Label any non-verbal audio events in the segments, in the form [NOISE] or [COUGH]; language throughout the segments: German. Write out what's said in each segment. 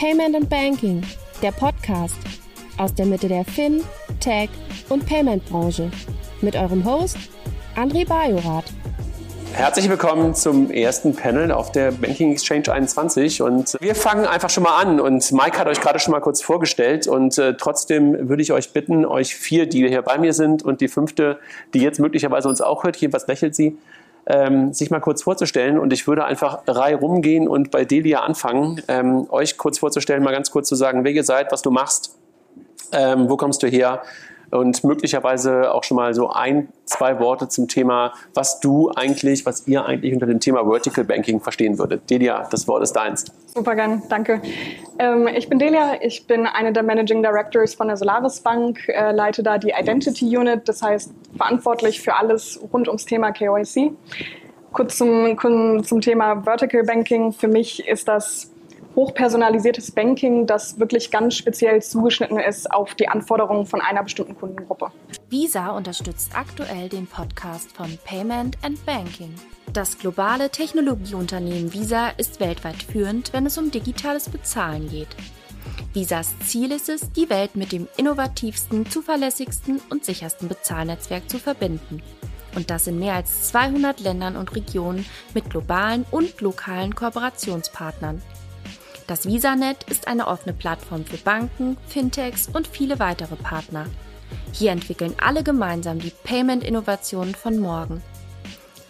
Payment and Banking, der Podcast aus der Mitte der Fin, Tech und Payment Branche mit eurem Host André Bajorath. Herzlich willkommen zum ersten Panel auf der Banking Exchange 21 und wir fangen einfach schon mal an. Und Mike hat euch gerade schon mal kurz vorgestellt. Und äh, trotzdem würde ich euch bitten, euch vier, die hier bei mir sind und die fünfte, die jetzt möglicherweise uns auch hört, jedenfalls lächelt sie, ähm, sich mal kurz vorzustellen. Und ich würde einfach Reihe rumgehen und bei Delia anfangen, ähm, euch kurz vorzustellen, mal ganz kurz zu sagen, wer ihr seid, was du machst, ähm, wo kommst du her und möglicherweise auch schon mal so ein, zwei Worte zum Thema, was du eigentlich, was ihr eigentlich unter dem Thema Vertical Banking verstehen würdet. Delia, das Wort ist deins. Super gern, danke. Ähm, ich bin Delia, ich bin eine der Managing Directors von der Solaris Bank, äh, leite da die Identity Unit, das heißt verantwortlich für alles rund ums Thema KYC. Kurz zum, zum Thema Vertical Banking. Für mich ist das hochpersonalisiertes Banking, das wirklich ganz speziell zugeschnitten ist auf die Anforderungen von einer bestimmten Kundengruppe. Visa unterstützt aktuell den Podcast von Payment and Banking. Das globale Technologieunternehmen Visa ist weltweit führend, wenn es um digitales Bezahlen geht. Visas Ziel ist es, die Welt mit dem innovativsten, zuverlässigsten und sichersten Bezahlnetzwerk zu verbinden. Und das in mehr als 200 Ländern und Regionen mit globalen und lokalen Kooperationspartnern. Das VisaNet ist eine offene Plattform für Banken, Fintechs und viele weitere Partner. Hier entwickeln alle gemeinsam die Payment-Innovationen von morgen.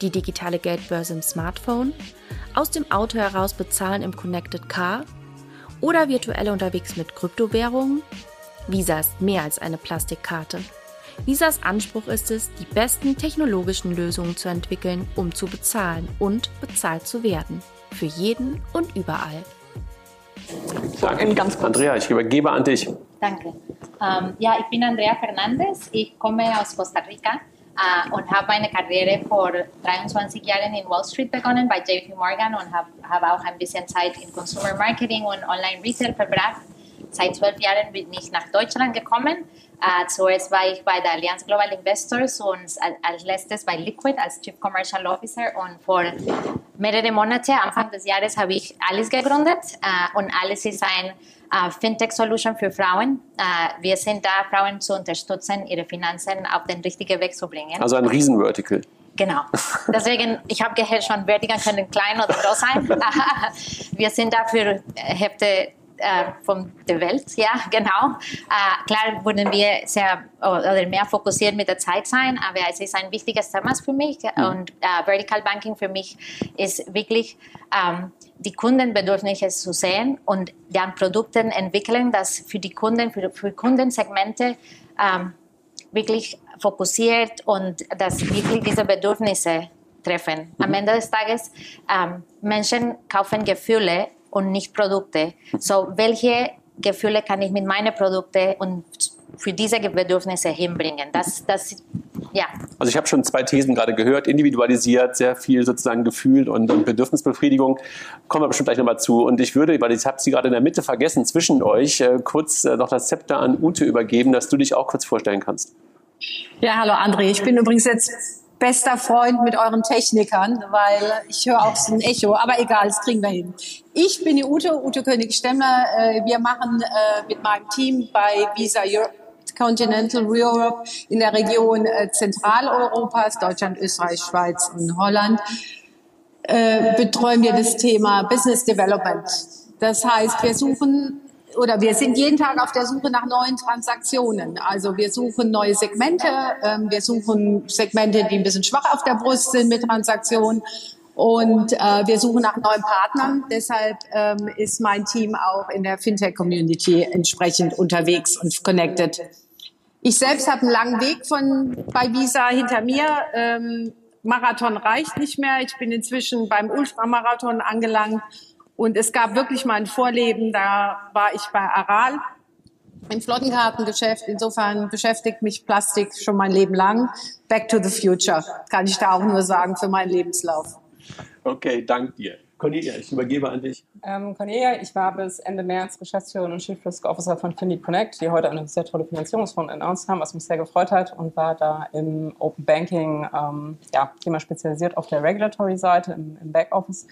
Die digitale Geldbörse im Smartphone, aus dem Auto heraus bezahlen im Connected Car oder virtuell unterwegs mit Kryptowährungen? Visa ist mehr als eine Plastikkarte. Visas Anspruch ist es, die besten technologischen Lösungen zu entwickeln, um zu bezahlen und bezahlt zu werden. Für jeden und überall. Danke. Ganz kurz. Andrea, ich übergebe an dich. Danke. Ähm, ja, ich bin Andrea Fernandes. Ich komme aus Costa Rica äh, und habe meine Karriere vor 23 Jahren in Wall Street begonnen bei JP Morgan und habe hab auch ein bisschen Zeit in Consumer Marketing und Online Retail verbracht. Seit zwölf Jahren bin ich nach Deutschland gekommen Uh, zuerst war ich bei der Allianz Global Investors und als letztes bei Liquid als Chief Commercial Officer und vor mehreren Monaten, Anfang des Jahres, habe ich Alice gegründet uh, und Alice ist ein uh, Fintech-Solution für Frauen. wir sind da, Frauen zu unterstützen, ihre Finanzen auf den richtigen Weg zu bringen. Also ein Riesenvertical. Genau. [LAUGHS] Deswegen, ich habe gehört schon, Vertical können klein oder groß sein. [LAUGHS] wir sind da für Hälfte äh, von der Welt, ja, genau. Äh, klar würden wir sehr oder mehr fokussiert mit der Zeit sein, aber es ist ein wichtiges Thema für mich und äh, Vertical Banking für mich ist wirklich ähm, die Kundenbedürfnisse zu sehen und dann Produkte entwickeln, das für die Kunden, für, für Kundensegmente ähm, wirklich fokussiert und das wirklich diese Bedürfnisse treffen. Am mhm. Ende des Tages, ähm, Menschen kaufen Gefühle und nicht Produkte. So, welche Gefühle kann ich mit meinen Produkten und für diese Bedürfnisse hinbringen? Das, das, ja. Also ich habe schon zwei Thesen gerade gehört, individualisiert, sehr viel sozusagen Gefühl und, und Bedürfnisbefriedigung. Kommen wir bestimmt gleich nochmal zu. Und ich würde, weil ich habe sie gerade in der Mitte vergessen, zwischen euch äh, kurz äh, noch das Zepter an Ute übergeben, dass du dich auch kurz vorstellen kannst. Ja, hallo André. Ich bin übrigens jetzt bester Freund mit euren Technikern, weil ich höre auch so ein Echo. Aber egal, das kriegen wir hin. Ich bin die Ute, Ute König-Stemmler. Äh, wir machen äh, mit meinem Team bei Visa Europe Continental Europe in der Region äh, Zentraleuropas, Deutschland, Österreich, Schweiz und Holland, betreuen wir das Thema Business Development. Das heißt, wir suchen oder wir sind jeden Tag auf der Suche nach neuen Transaktionen. Also wir suchen neue Segmente, ähm, wir suchen Segmente, die ein bisschen schwach auf der Brust sind mit Transaktionen. Und äh, wir suchen nach neuen Partnern. Deshalb ähm, ist mein Team auch in der Fintech-Community entsprechend unterwegs und connected. Ich selbst habe einen langen Weg von bei Visa hinter mir. Ähm, Marathon reicht nicht mehr. Ich bin inzwischen beim Ultramarathon angelangt und es gab wirklich mal ein Vorleben, da war ich bei Aral im Flottenkartengeschäft. Insofern beschäftigt mich Plastik schon mein Leben lang. Back to the future, kann ich da auch nur sagen für meinen Lebenslauf. Okay, dank dir. Cornelia, ich übergebe an dich. Ähm, Cornelia, ich war bis Ende März Geschäftsführerin und Chief Risk Officer von Findy Connect, die heute eine sehr tolle Finanzierungsrunde announced haben, was mich sehr gefreut hat und war da im Open Banking ähm, ja, Thema spezialisiert auf der Regulatory-Seite im, im Backoffice.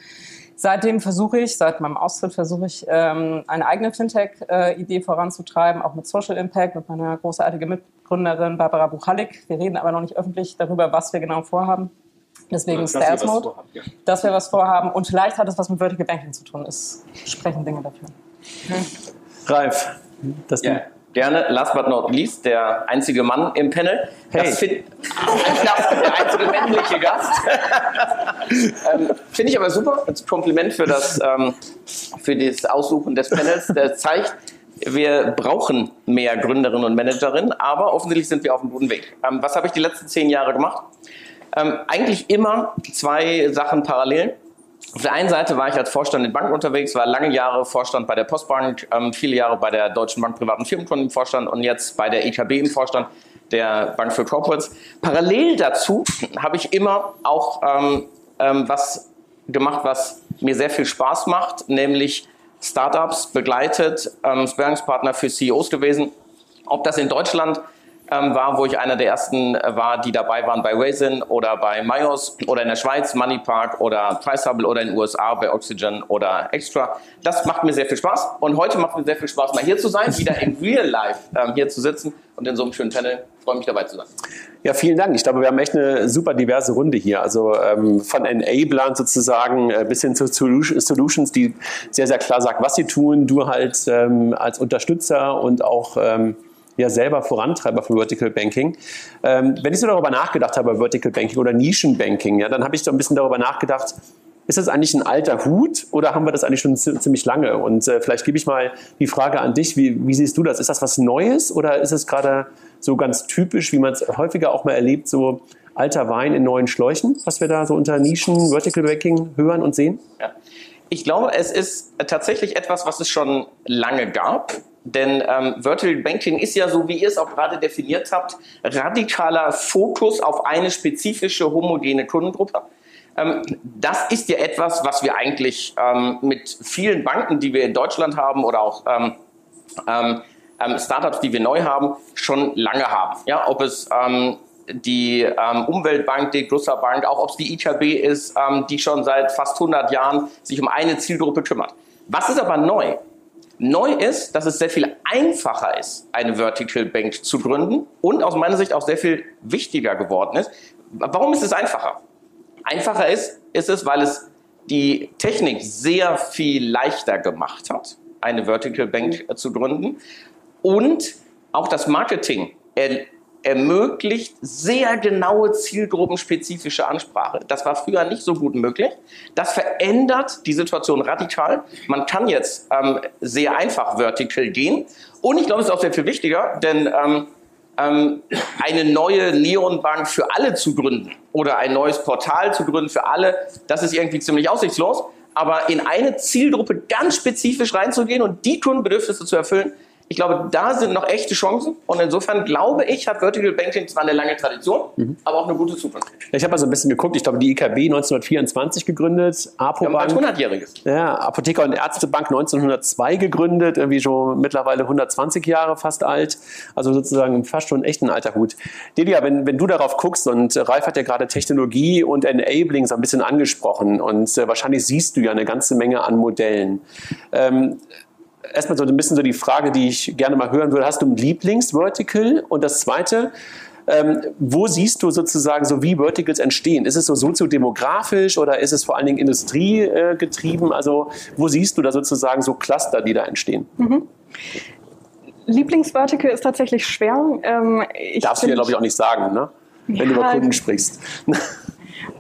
Seitdem versuche ich, seit meinem Austritt versuche ich, ähm, eine eigene Fintech-Idee voranzutreiben, auch mit Social Impact, mit meiner großartigen Mitgründerin Barbara Buchalik. Wir reden aber noch nicht öffentlich darüber, was wir genau vorhaben. Deswegen was Mode, ja. dass wir was vorhaben. Und vielleicht hat es was mit Vertical Banking zu tun. Es sprechen Dinge dafür. Ralf, das Ja, gerne. Last but not least, der einzige Mann im Panel. Hey. Das find, [LAUGHS] der einzige männliche Gast. [LAUGHS] ähm, Finde ich aber super. Als Kompliment für das, ähm, für das Aussuchen des Panels. Das zeigt, wir brauchen mehr Gründerinnen und Managerinnen, aber offensichtlich sind wir auf einem guten Weg. Ähm, was habe ich die letzten zehn Jahre gemacht? Ähm, eigentlich immer zwei Sachen parallel. Auf der einen Seite war ich als Vorstand in Banken unterwegs, war lange Jahre Vorstand bei der Postbank, ähm, viele Jahre bei der Deutschen Bank Privaten Firmenkunden im Vorstand und jetzt bei der EKB im Vorstand der Bank für Corporates. Parallel dazu habe ich immer auch ähm, ähm, was gemacht, was mir sehr viel Spaß macht, nämlich Startups begleitet, ähm, Sparringspartner für CEOs gewesen. Ob das in Deutschland ähm, war, wo ich einer der ersten äh, war, die dabei waren bei Raisin oder bei Myos oder in der Schweiz, Moneypark oder Pricehubble oder in den USA bei Oxygen oder Extra. Das macht mir sehr viel Spaß und heute macht mir sehr viel Spaß, mal hier zu sein, wieder in Real Life ähm, hier zu sitzen und in so einem schönen Panel. Freue mich dabei zu sein. Ja, vielen Dank. Ich glaube, wir haben echt eine super diverse Runde hier. Also ähm, von Enablern sozusagen äh, bis hin zu Solu- Solutions, die sehr, sehr klar sagt, was sie tun. Du halt ähm, als Unterstützer und auch ähm, ja selber Vorantreiber von Vertical Banking. Ähm, wenn ich so darüber nachgedacht habe, Vertical Banking oder Nischenbanking, ja, dann habe ich so ein bisschen darüber nachgedacht, ist das eigentlich ein alter Hut oder haben wir das eigentlich schon zi- ziemlich lange? Und äh, vielleicht gebe ich mal die Frage an dich, wie, wie siehst du das? Ist das was Neues oder ist es gerade so ganz typisch, wie man es häufiger auch mal erlebt, so alter Wein in neuen Schläuchen, was wir da so unter Nischen, Vertical Banking hören und sehen? Ja. Ich glaube, es ist tatsächlich etwas, was es schon lange gab. Denn ähm, Vertical Banking ist ja, so wie ihr es auch gerade definiert habt, radikaler Fokus auf eine spezifische homogene Kundengruppe. Ähm, das ist ja etwas, was wir eigentlich ähm, mit vielen Banken, die wir in Deutschland haben oder auch ähm, ähm, ähm, Startups, die wir neu haben, schon lange haben. Ja, ob es die ähm, Umweltbank, die Grusser Bank, auch ob es die IKB ist, ähm, die schon seit fast 100 Jahren sich um eine Zielgruppe kümmert. Was ist aber neu? Neu ist, dass es sehr viel einfacher ist, eine Vertical Bank zu gründen und aus meiner Sicht auch sehr viel wichtiger geworden ist. Warum ist es einfacher? Einfacher ist, ist es, weil es die Technik sehr viel leichter gemacht hat, eine Vertical Bank äh, zu gründen. Und auch das Marketing er, ermöglicht sehr genaue zielgruppenspezifische Ansprache. Das war früher nicht so gut möglich. Das verändert die Situation radikal. Man kann jetzt ähm, sehr einfach vertical gehen. Und ich glaube, es ist auch sehr viel wichtiger, denn ähm, ähm, eine neue Neonbank für alle zu gründen oder ein neues Portal zu gründen für alle, das ist irgendwie ziemlich aussichtslos. Aber in eine Zielgruppe ganz spezifisch reinzugehen und die Kundenbedürfnisse zu erfüllen, ich glaube, da sind noch echte Chancen. Und insofern glaube ich, hat Vertical Banking zwar eine lange Tradition, aber auch eine gute Zukunft. Ich habe mal so ein bisschen geguckt, ich glaube, die IKB 1924 gegründet, Apobank, bald 100-Jähriges. ja, Apotheker und Ärztebank 1902 gegründet, irgendwie schon mittlerweile 120 Jahre fast alt, also sozusagen fast schon echt ein alter Hut. Delia, wenn, wenn du darauf guckst und Ralf hat ja gerade Technologie und Enabling so ein bisschen angesprochen und äh, wahrscheinlich siehst du ja eine ganze Menge an Modellen. Ähm, erstmal so ein bisschen so die Frage, die ich gerne mal hören würde. Hast du ein Lieblingsvertical? Und das zweite, ähm, wo siehst du sozusagen so, wie Verticals entstehen? Ist es so soziodemografisch oder ist es vor allen Dingen industriegetrieben? Äh, also wo siehst du da sozusagen so Cluster, die da entstehen? Lieblingsvertical ist tatsächlich schwer. Ähm, Darfst du ja, glaube ich, auch nicht sagen, ne? wenn du Ja, über Kunden sprichst. [LAUGHS]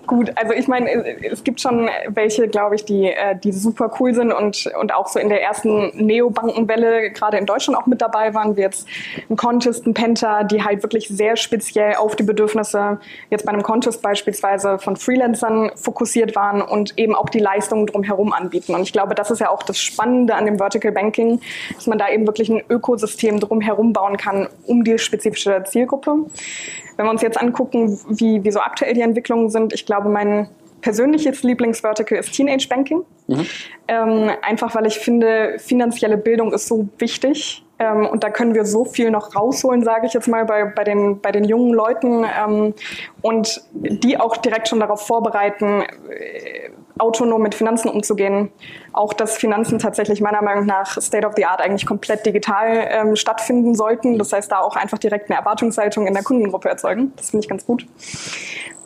Gut, also ich meine, es gibt schon welche, glaube ich, die, äh, die super cool sind und, und auch so in der ersten Neobankenwelle gerade in Deutschland auch mit dabei waren, wie jetzt ein Contest, ein Penta, die halt wirklich sehr speziell auf die Bedürfnisse jetzt bei einem Contest beispielsweise von Freelancern fokussiert waren und eben auch die Leistungen drumherum anbieten. Und ich glaube, das ist ja auch das Spannende an dem Vertical Banking, dass man da eben wirklich ein Ökosystem drumherum bauen kann um die spezifische Zielgruppe. Wenn wir uns jetzt angucken, wie, wie so aktuell die Entwicklungen sind, ich glaube, mein persönliches Lieblingsvertical ist Teenage Banking. Mhm. Ähm, einfach weil ich finde, finanzielle Bildung ist so wichtig. Ähm, und da können wir so viel noch rausholen, sage ich jetzt mal, bei, bei, den, bei den jungen Leuten ähm, und die auch direkt schon darauf vorbereiten, äh, autonom mit Finanzen umzugehen. Auch dass Finanzen tatsächlich meiner Meinung nach State of the Art eigentlich komplett digital ähm, stattfinden sollten. Das heißt, da auch einfach direkt eine Erwartungshaltung in der Kundengruppe erzeugen. Das finde ich ganz gut.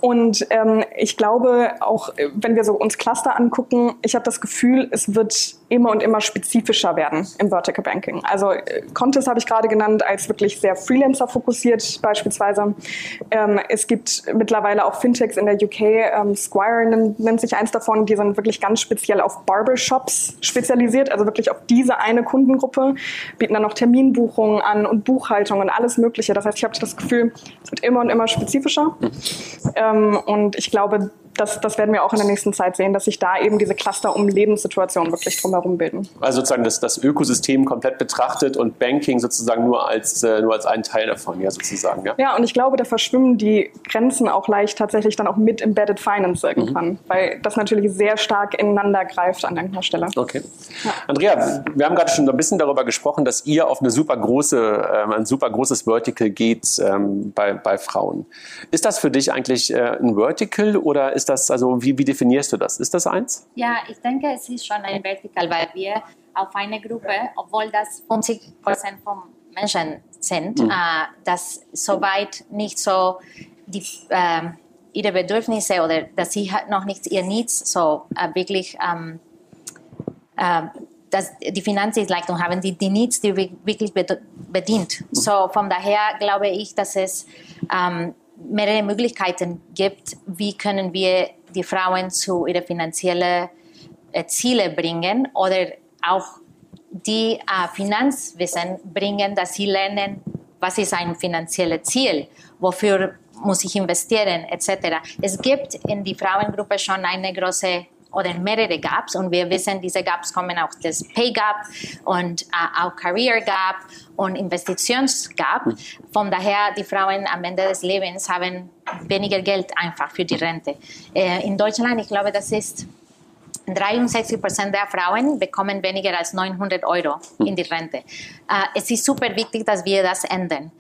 Und ähm, ich glaube, auch äh, wenn wir so uns Cluster angucken, ich habe das Gefühl, es wird immer und immer spezifischer werden im Vertical Banking. Also äh, Contest habe ich gerade genannt als wirklich sehr Freelancer fokussiert beispielsweise. Ähm, es gibt mittlerweile auch Fintechs in der UK, ähm, Squire nennt, sich eins davon, die sind wirklich ganz speziell auf Barbershops spezialisiert, also wirklich auf diese eine Kundengruppe, bieten dann noch Terminbuchungen an und Buchhaltung und alles Mögliche. Das heißt, ich habe das Gefühl, es wird immer und immer spezifischer. Ähm, ähm, und ich glaube, das, das werden wir auch in der nächsten Zeit sehen, dass sich da eben diese Cluster um Lebenssituationen wirklich drumherum bilden. Also sozusagen das, das Ökosystem komplett betrachtet und Banking sozusagen nur als, äh, nur als einen Teil davon, ja, sozusagen. Ja? ja, und ich glaube, da verschwimmen die Grenzen auch leicht tatsächlich dann auch mit Embedded Finance irgendwann, mhm. weil das natürlich sehr stark ineinander greift an irgendeiner Stelle. Okay. Ja. Andrea, wir haben gerade schon ein bisschen darüber gesprochen, dass ihr auf eine super große, ähm, ein super großes Vertical geht ähm, bei, bei Frauen. Ist das für dich eigentlich äh, ein Vertical oder ist ist das, also wie, wie definierst du das? Ist das eins? Ja, ich denke, es ist schon ein Vertical, weil wir auf eine Gruppe, obwohl das 50 Prozent von Menschen sind, mhm. äh, das soweit nicht so die, äh, ihre Bedürfnisse oder dass sie noch nicht ihr Needs so äh, wirklich ähm, äh, dass die Finanzdienstleistung haben, die die Needs, die wirklich bedient. Mhm. So von daher glaube ich, dass es ähm, mehrere Möglichkeiten gibt, wie können wir die Frauen zu ihren finanziellen äh, Ziele bringen oder auch die äh, Finanzwissen bringen, dass sie lernen, was ist ein finanzielles Ziel, wofür muss ich investieren, etc. Es gibt in die Frauengruppe schon eine große oder mehrere Gaps und wir wissen, diese Gaps kommen auch das Pay Gap und äh, auch Career Gap und Investitionsgap. Hm. Von daher, die Frauen am Ende des Lebens haben weniger Geld einfach für die Rente. Äh, in Deutschland, ich glaube, das ist 63 Prozent der Frauen bekommen weniger als 900 Euro in die Rente. Äh, es ist super wichtig, dass wir das ändern.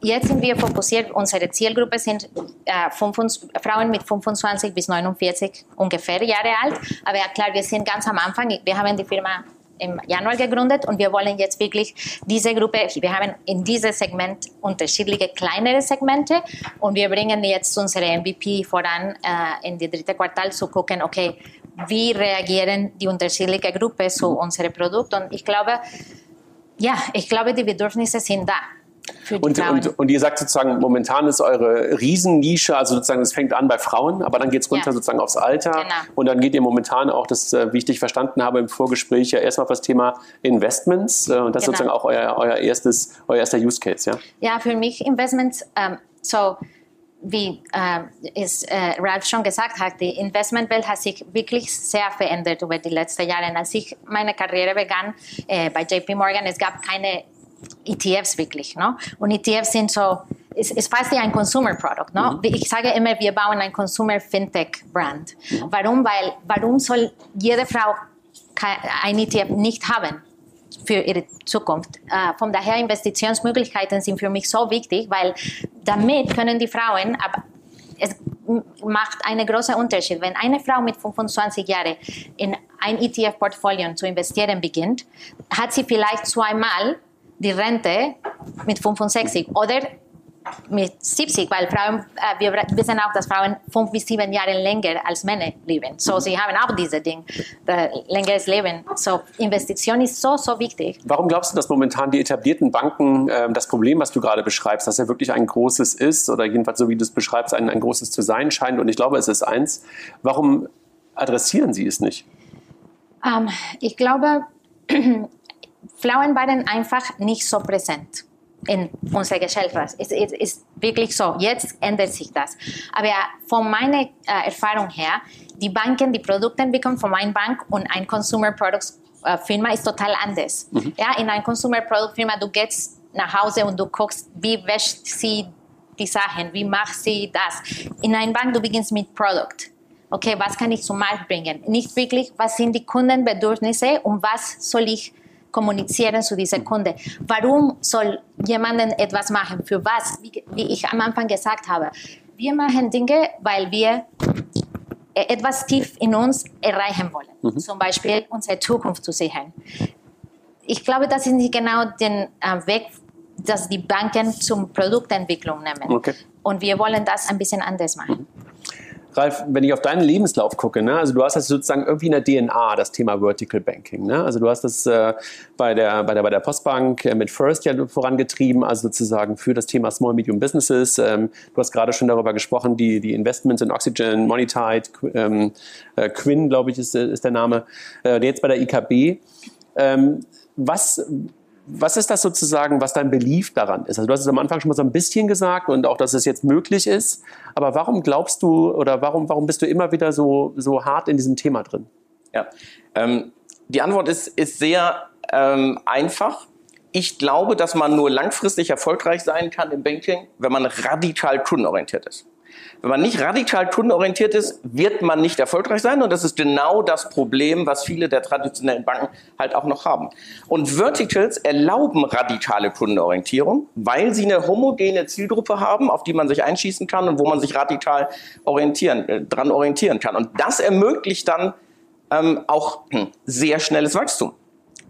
Jetzt sind wir fokussiert, unsere Zielgruppe sind äh, 25, Frauen mit 25 bis 49 ungefähr Jahre alt. Aber ja, klar, wir sind ganz am Anfang. Wir haben die Firma im Januar gegründet und wir wollen jetzt wirklich diese Gruppe, wir haben in diesem Segment unterschiedliche kleinere Segmente und wir bringen jetzt unsere MVP voran äh, in die dritte Quartal zu gucken, okay, wie reagieren die unterschiedlichen Gruppen zu unserem Produkt und ich glaube, ja, ich glaube, die Bedürfnisse sind da. Und, und, und, ihr sagt sozusagen, momentan ist eure Riesennische, also sozusagen, es fängt an bei Frauen, aber dann geht es runter ja. sozusagen aufs Alter. Genau. Und dann geht ihr momentan auch, das, äh, wie ich dich verstanden habe im Vorgespräch, ja erstmal auf das Thema Investments. Äh, und das genau. ist sozusagen auch euer, euer, erstes, euer erster Use Case, ja? Ja, für mich Investments, ähm, so wie äh, es, äh, Ralph schon gesagt hat, die Investmentwelt hat sich wirklich sehr verändert über die letzten Jahre. Als ich meine Karriere begann äh, bei JP Morgan, es gab keine ETFs wirklich. No? Und ETFs sind so, ist, ist fast wie ein Consumer Product. No? Mhm. Ich sage immer, wir bauen ein Consumer Fintech Brand. Mhm. Warum? Weil, warum soll jede Frau ein ETF nicht haben? für ihre Zukunft. Äh, von daher Investitionsmöglichkeiten sind für mich so wichtig, weil damit können die Frauen, aber es macht einen großen Unterschied. Wenn eine Frau mit 25 Jahren in ein ETF-Portfolio zu investieren beginnt, hat sie vielleicht zweimal die Rente mit 65 oder mit 70, weil Frauen, äh, wir wissen auch, dass Frauen fünf bis sieben Jahre länger als Männer leben. So, sie haben auch diese Ding, äh, längeres Leben. So, Investition ist so, so wichtig. Warum glaubst du, dass momentan die etablierten Banken äh, das Problem, was du gerade beschreibst, dass ja wirklich ein großes ist oder jedenfalls so wie du es beschreibst, ein, ein großes zu sein scheint und ich glaube, es ist eins. Warum adressieren sie es nicht? Ähm, ich glaube, [CLEARS THROAT] Frauen waren einfach nicht so präsent in unserer Gesellschaft. Es ist, ist, wirklich so. Jetzt ändert sich das. Aber von meiner äh, Erfahrung her, die Banken, die Produkte entwickeln von einer Bank und ein Consumer Products äh, Firma ist total anders. Mhm. Ja, in einer Consumer Product Firma, du gehst nach Hause und du guckst, wie wäscht sie die Sachen, wie macht sie das. In einer Bank, du beginnst mit Produkt. okay, was kann ich zum Markt bringen? Nicht wirklich, was sind die Kundenbedürfnisse und was soll ich kommunizieren zu dieser Kunde. Warum soll jemanden etwas machen? Für was? Wie, wie ich am Anfang gesagt habe. Wir machen Dinge, weil wir äh, etwas tief in uns erreichen wollen. Mhm. Zum Beispiel unsere Zukunft zu sichern. Ich glaube, das ist nicht genau der äh, Weg, dass die Banken zum Produktentwicklung nehmen. Okay. Und wir wollen das ein bisschen anders machen. Mhm. Ralf, wenn ich auf deinen Lebenslauf gucke, ne, also du hast das sozusagen irgendwie in der DNA, das Thema Vertical Banking. Ne? Also du hast das äh, bei, der, bei, der, bei der Postbank äh, mit First ja vorangetrieben, also sozusagen für das Thema Small Medium Businesses. Ähm, du hast gerade schon darüber gesprochen, die, die Investments in Oxygen, Monetide, ähm, äh, Quinn, glaube ich, ist, ist der Name, äh, jetzt bei der IKB. Ähm, was, was ist das sozusagen, was dein Belief daran ist? Also du hast es am Anfang schon mal so ein bisschen gesagt und auch, dass es jetzt möglich ist. Aber warum glaubst du oder warum, warum bist du immer wieder so, so hart in diesem Thema drin? Ja, ähm, die Antwort ist, ist sehr ähm, einfach. Ich glaube, dass man nur langfristig erfolgreich sein kann im Banking, wenn man radikal kundenorientiert ist. Wenn man nicht radikal kundenorientiert ist, wird man nicht erfolgreich sein. Und das ist genau das Problem, was viele der traditionellen Banken halt auch noch haben. Und Verticals erlauben radikale Kundenorientierung, weil sie eine homogene Zielgruppe haben, auf die man sich einschießen kann und wo man sich radikal orientieren, äh, dran orientieren kann. Und das ermöglicht dann ähm, auch hm, sehr schnelles Wachstum.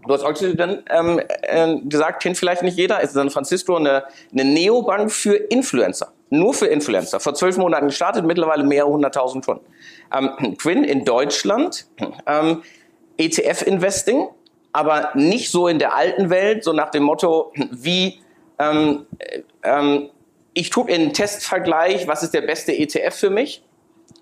Du hast Oxygen ähm, äh, gesagt, kennt vielleicht nicht jeder, ist San Francisco eine, eine Neobank für Influencer. Nur für Influencer. Vor zwölf Monaten gestartet, mittlerweile mehrere hunderttausend Kunden. Ähm, Quinn in Deutschland, ähm, ETF-Investing, aber nicht so in der alten Welt, so nach dem Motto, wie ähm, ähm, ich tue in einen Testvergleich, was ist der beste ETF für mich?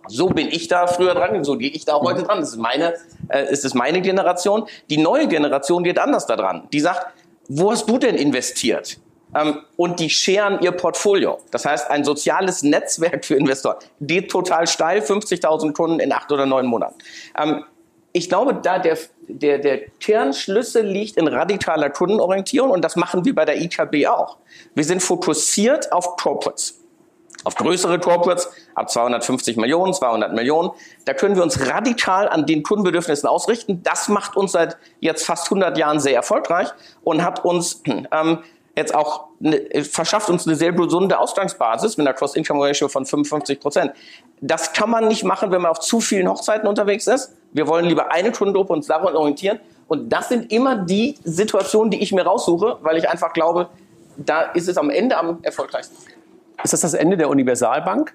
So bin ich da früher dran, so gehe ich da heute dran. Das ist meine, äh, ist es meine Generation. Die neue Generation geht anders da dran. Die sagt, wo hast du denn investiert? Ähm, und die scheren ihr Portfolio. Das heißt, ein soziales Netzwerk für Investoren geht total steil, 50.000 Kunden in acht oder neun Monaten. Ähm, ich glaube, da der, der, der Kernschlüssel liegt in radikaler Kundenorientierung und das machen wir bei der IKB auch. Wir sind fokussiert auf Corporates. Auf größere Corporates ab 250 Millionen, 200 Millionen. Da können wir uns radikal an den Kundenbedürfnissen ausrichten. Das macht uns seit jetzt fast 100 Jahren sehr erfolgreich und hat uns ähm, jetzt auch eine, verschafft uns eine sehr gesunde Ausgangsbasis mit einer Cross-Income-Ratio von 55 Prozent. Das kann man nicht machen, wenn man auf zu vielen Hochzeiten unterwegs ist. Wir wollen lieber eine Kundengruppe uns daran orientieren. Und das sind immer die Situationen, die ich mir raussuche, weil ich einfach glaube, da ist es am Ende am erfolgreichsten. Ist das das Ende der Universalbank?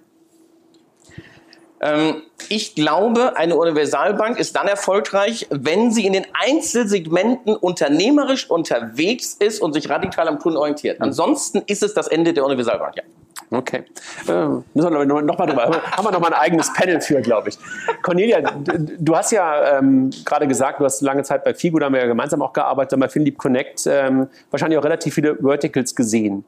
Ähm, ich glaube, eine Universalbank ist dann erfolgreich, wenn sie in den Einzelsegmenten unternehmerisch unterwegs ist und sich radikal am Kunden orientiert. Mhm. Ansonsten ist es das Ende der Universalbank, ja. Okay. Äh, müssen wir noch mal drüber. Haben wir noch mal ein eigenes Panel für, glaube ich. Cornelia, du hast ja ähm, gerade gesagt, du hast lange Zeit bei Figo, da haben wir ja gemeinsam auch gearbeitet, bei FinLeap Connect, ähm, wahrscheinlich auch relativ viele Verticals gesehen.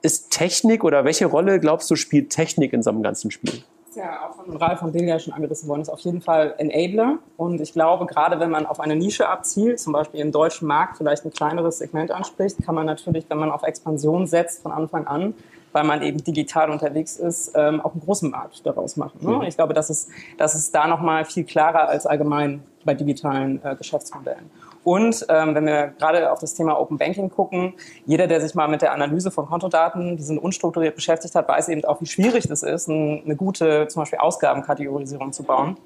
Ist Technik oder welche Rolle, glaubst du, spielt Technik in so einem ganzen Spiel? Ja auch von Ralf und Delia schon angerissen worden, ist auf jeden Fall Enabler. Und ich glaube, gerade wenn man auf eine Nische abzielt, zum Beispiel im deutschen Markt vielleicht ein kleineres Segment anspricht, kann man natürlich, wenn man auf Expansion setzt von Anfang an, weil man eben digital unterwegs ist, ähm, auch einen großen Markt daraus machen. Ne? Mhm. Ich glaube, das ist, das ist da nochmal viel klarer als allgemein bei digitalen äh, Geschäftsmodellen. Und ähm, wenn wir gerade auf das Thema Open Banking gucken, jeder, der sich mal mit der Analyse von Kontodaten, die sind unstrukturiert beschäftigt hat, weiß eben auch, wie schwierig das ist, eine gute zum Beispiel Ausgabenkategorisierung zu bauen.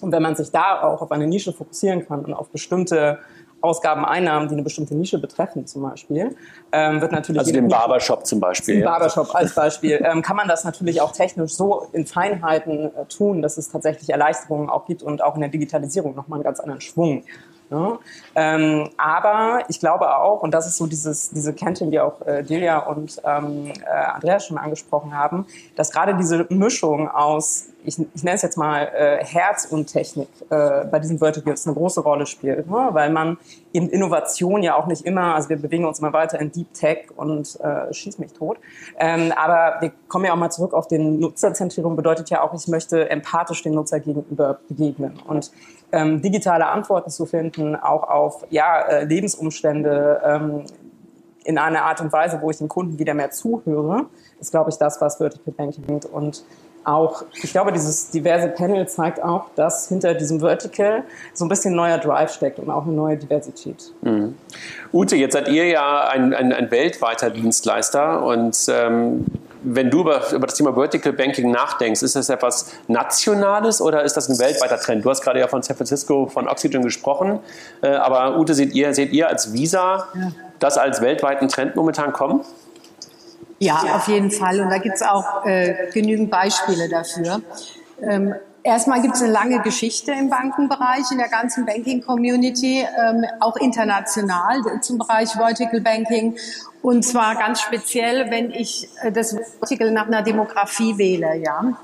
Und wenn man sich da auch auf eine Nische fokussieren kann und auf bestimmte Ausgaben, Einnahmen, die eine bestimmte Nische betreffen, zum Beispiel, ähm, wird natürlich. Also den Barbershop zum Beispiel. Den ja. Barbershop als Beispiel. ähm, kann man das natürlich auch technisch so in Feinheiten äh, tun, dass es tatsächlich Erleichterungen auch gibt und auch in der Digitalisierung nochmal einen ganz anderen Schwung Ne? Ähm, aber ich glaube auch, und das ist so dieses, diese Kentin, die auch äh, Delia und ähm, äh, Andreas schon angesprochen haben, dass gerade diese Mischung aus, ich, ich nenne es jetzt mal äh, Herz und Technik äh, bei diesen Verticals eine große Rolle spielt, ne? weil man in Innovation ja auch nicht immer, also wir bewegen uns immer weiter in Deep Tech und äh, schieß mich tot, ähm, aber wir kommen ja auch mal zurück auf den Nutzerzentrierung, bedeutet ja auch, ich möchte empathisch dem Nutzer gegenüber begegnen und ähm, digitale Antworten zu finden, auch auf ja, äh, Lebensumstände ähm, in einer Art und Weise, wo ich dem Kunden wieder mehr zuhöre, ist, glaube ich, das, was Vertical Banking. Und auch, ich glaube, dieses diverse Panel zeigt auch, dass hinter diesem Vertical so ein bisschen neuer Drive steckt und auch eine neue Diversität. Mhm. Ute, jetzt seid ihr ja ein, ein, ein weltweiter Dienstleister und ähm, wenn du über, über, das Thema Vertical Banking nachdenkst, ist das etwas Nationales oder ist das ein weltweiter Trend? Du hast gerade ja von San Francisco, von Oxygen gesprochen, äh, aber Ute, seht ihr, seht ihr als Visa ja. das als weltweiten Trend momentan kommen? Ja, auf jeden Fall. Und da gibt es auch äh, genügend Beispiele dafür. Ähm, Erstmal gibt es eine lange Geschichte im Bankenbereich, in der ganzen Banking-Community, ähm, auch international zum Bereich Vertical Banking. Und zwar ganz speziell, wenn ich äh, das Vertical nach einer Demografie wähle, ja.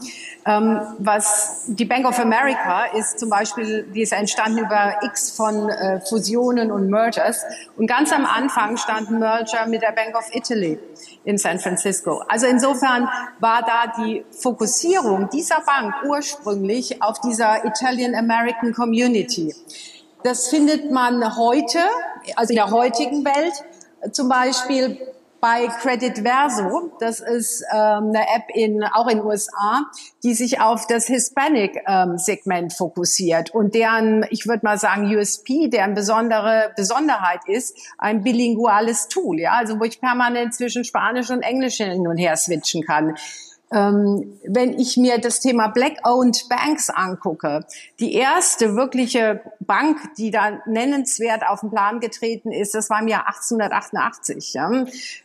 Ähm, was die Bank of America ist zum Beispiel, die ist entstanden über X von äh, Fusionen und Mergers. Und ganz am Anfang stand ein Merger mit der Bank of Italy in San Francisco. Also insofern war da die Fokussierung dieser Bank ursprünglich auf dieser Italian American Community. Das findet man heute, also in der heutigen Welt, zum Beispiel bei Credit Verso. Das ist ähm, eine App in, auch in USA, die sich auf das Hispanic-Segment ähm, fokussiert und deren, ich würde mal sagen, USP, deren besondere Besonderheit ist, ein bilinguales Tool, ja, also wo ich permanent zwischen Spanisch und Englisch hin und her switchen kann. Ähm, wenn ich mir das Thema Black-Owned Banks angucke, die erste wirkliche Bank, die da nennenswert auf den Plan getreten ist, das war im Jahr 1888. Ja.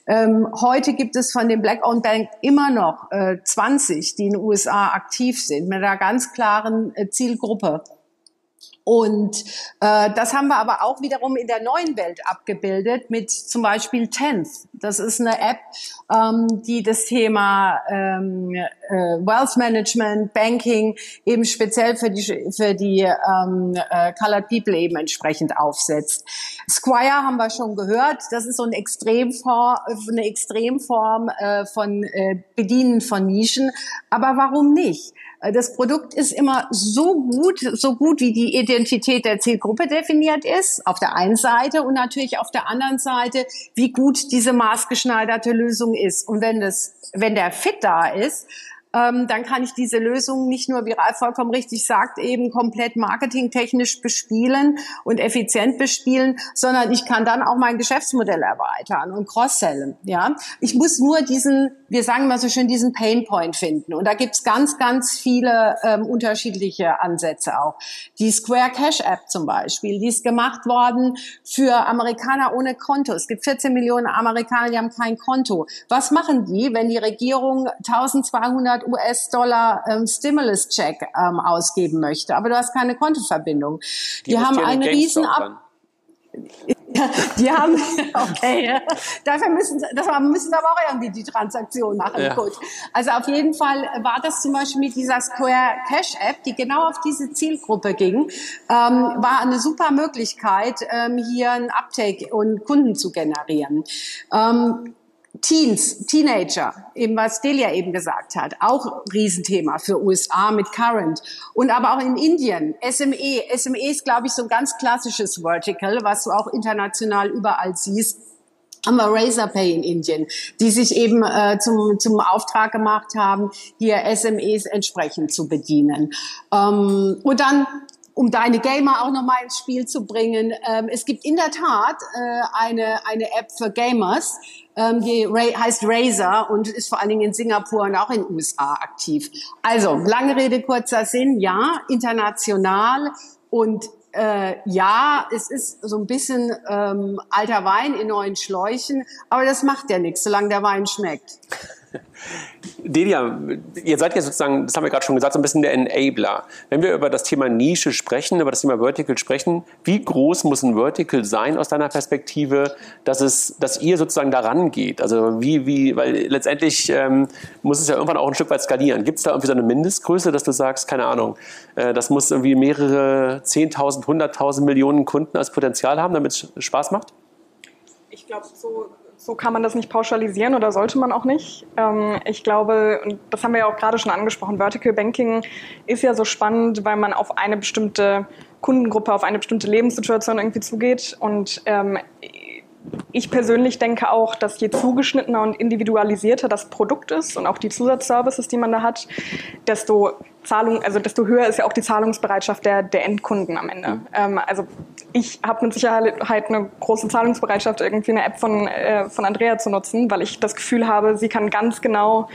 Ähm, heute gibt es von den Black-Owned Bank immer noch äh, 20, die in den USA aktiv sind, mit einer ganz klaren äh, Zielgruppe. Und äh, das haben wir aber auch wiederum in der neuen Welt abgebildet mit zum Beispiel Tenth. Das ist eine App, ähm, die das Thema ähm, äh, Wealth Management, Banking eben speziell für die für die ähm, äh, Colored People eben entsprechend aufsetzt. Squire haben wir schon gehört. Das ist so eine Extremform, eine Extremform äh, von äh, Bedienen von Nischen. Aber warum nicht? Äh, das Produkt ist immer so gut, so gut wie die Identität der Zielgruppe definiert ist, auf der einen Seite und natürlich auf der anderen Seite, wie gut diese maßgeschneiderte Lösung ist. Und wenn das, wenn der Fit da ist, ähm, dann kann ich diese Lösung nicht nur, wie Ralf vollkommen richtig sagt, eben komplett marketingtechnisch bespielen und effizient bespielen, sondern ich kann dann auch mein Geschäftsmodell erweitern und cross-sellen. Ja, ich muss nur diesen, wir sagen immer so schön, diesen Painpoint finden. Und da gibt's ganz, ganz viele ähm, unterschiedliche Ansätze auch. Die Square Cash App zum Beispiel, die ist gemacht worden für Amerikaner ohne Konto. Es gibt 14 Millionen Amerikaner, die haben kein Konto. Was machen die, wenn die Regierung 1200 US-Dollar ähm, Stimulus-Check ähm, ausgeben möchte, aber du hast keine Kontoverbindung. Die, die haben einen riesen Ab die haben, okay, dafür müssen, das müssen aber auch irgendwie die Transaktion machen. Ja. Gut. Also auf jeden Fall war das zum Beispiel mit dieser Square Cash App, die genau auf diese Zielgruppe ging, ähm, war eine super Möglichkeit, ähm, hier ein Uptake und Kunden zu generieren. Ähm, Teens, Teenager, eben was Delia eben gesagt hat, auch Riesenthema für USA mit Current und aber auch in Indien, SME. SME ist, glaube ich, so ein ganz klassisches Vertical, was du auch international überall siehst haben wir Razorpay in Indien, die sich eben äh, zum, zum Auftrag gemacht haben, hier SMEs entsprechend zu bedienen. Ähm, und dann um deine Gamer auch nochmal ins Spiel zu bringen. Ähm, es gibt in der Tat äh, eine, eine App für Gamers, ähm, die Ray, heißt Razer und ist vor allen Dingen in Singapur und auch in den USA aktiv. Also, lange Rede, kurzer Sinn, ja, international und äh, ja, es ist so ein bisschen ähm, alter Wein in neuen Schläuchen, aber das macht ja nichts, solange der Wein schmeckt. [LAUGHS] Delia, ihr seid ja sozusagen, das haben wir gerade schon gesagt, so ein bisschen der Enabler. Wenn wir über das Thema Nische sprechen, über das Thema Vertical sprechen, wie groß muss ein Vertical sein aus deiner Perspektive, dass, es, dass ihr sozusagen daran geht? Also wie, wie, weil letztendlich ähm, muss es ja irgendwann auch ein Stück weit skalieren. Gibt es da irgendwie so eine Mindestgröße, dass du sagst, keine Ahnung, äh, das muss irgendwie mehrere 10.000, 100.000 Millionen Kunden als Potenzial haben, damit es Spaß macht? Ich glaube, so so kann man das nicht pauschalisieren oder sollte man auch nicht. Ähm, ich glaube, und das haben wir ja auch gerade schon angesprochen, Vertical Banking ist ja so spannend, weil man auf eine bestimmte Kundengruppe, auf eine bestimmte Lebenssituation irgendwie zugeht. Und ähm, ich persönlich denke auch, dass je zugeschnittener und individualisierter das Produkt ist und auch die Zusatzservices, die man da hat, desto Zahlung, also desto höher ist ja auch die Zahlungsbereitschaft der, der Endkunden am Ende. Ähm, also ich habe mit Sicherheit eine große Zahlungsbereitschaft, irgendwie eine App von, äh, von Andrea zu nutzen, weil ich das Gefühl habe, sie kann ganz genau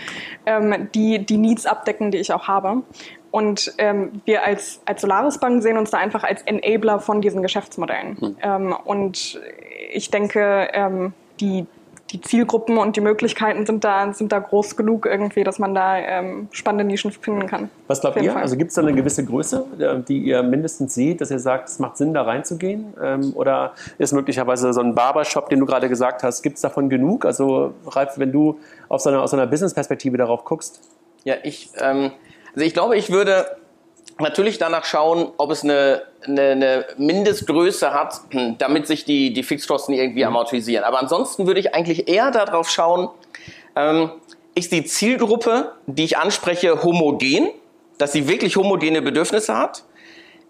ähm, die, die Needs abdecken, die ich auch habe. Und ähm, wir als, als Solaris Bank sehen uns da einfach als Enabler von diesen Geschäftsmodellen. Hm. Ähm, und ich denke, ähm, die, die Zielgruppen und die Möglichkeiten sind da, sind da groß genug irgendwie, dass man da ähm, spannende Nischen finden kann. Was glaubt ihr? Fall. Also gibt es da eine gewisse Größe, äh, die ihr mindestens seht, dass ihr sagt, es macht Sinn, da reinzugehen? Ähm, oder ist möglicherweise so ein Barbershop, den du gerade gesagt hast, gibt es davon genug? Also Ralf, wenn du auf so einer, aus einer Business-Perspektive darauf guckst? Ja, ich... Ähm also ich glaube, ich würde natürlich danach schauen, ob es eine, eine, eine Mindestgröße hat, damit sich die, die Fixkosten irgendwie mhm. amortisieren. Aber ansonsten würde ich eigentlich eher darauf schauen, ähm, ist die Zielgruppe, die ich anspreche, homogen, dass sie wirklich homogene Bedürfnisse hat?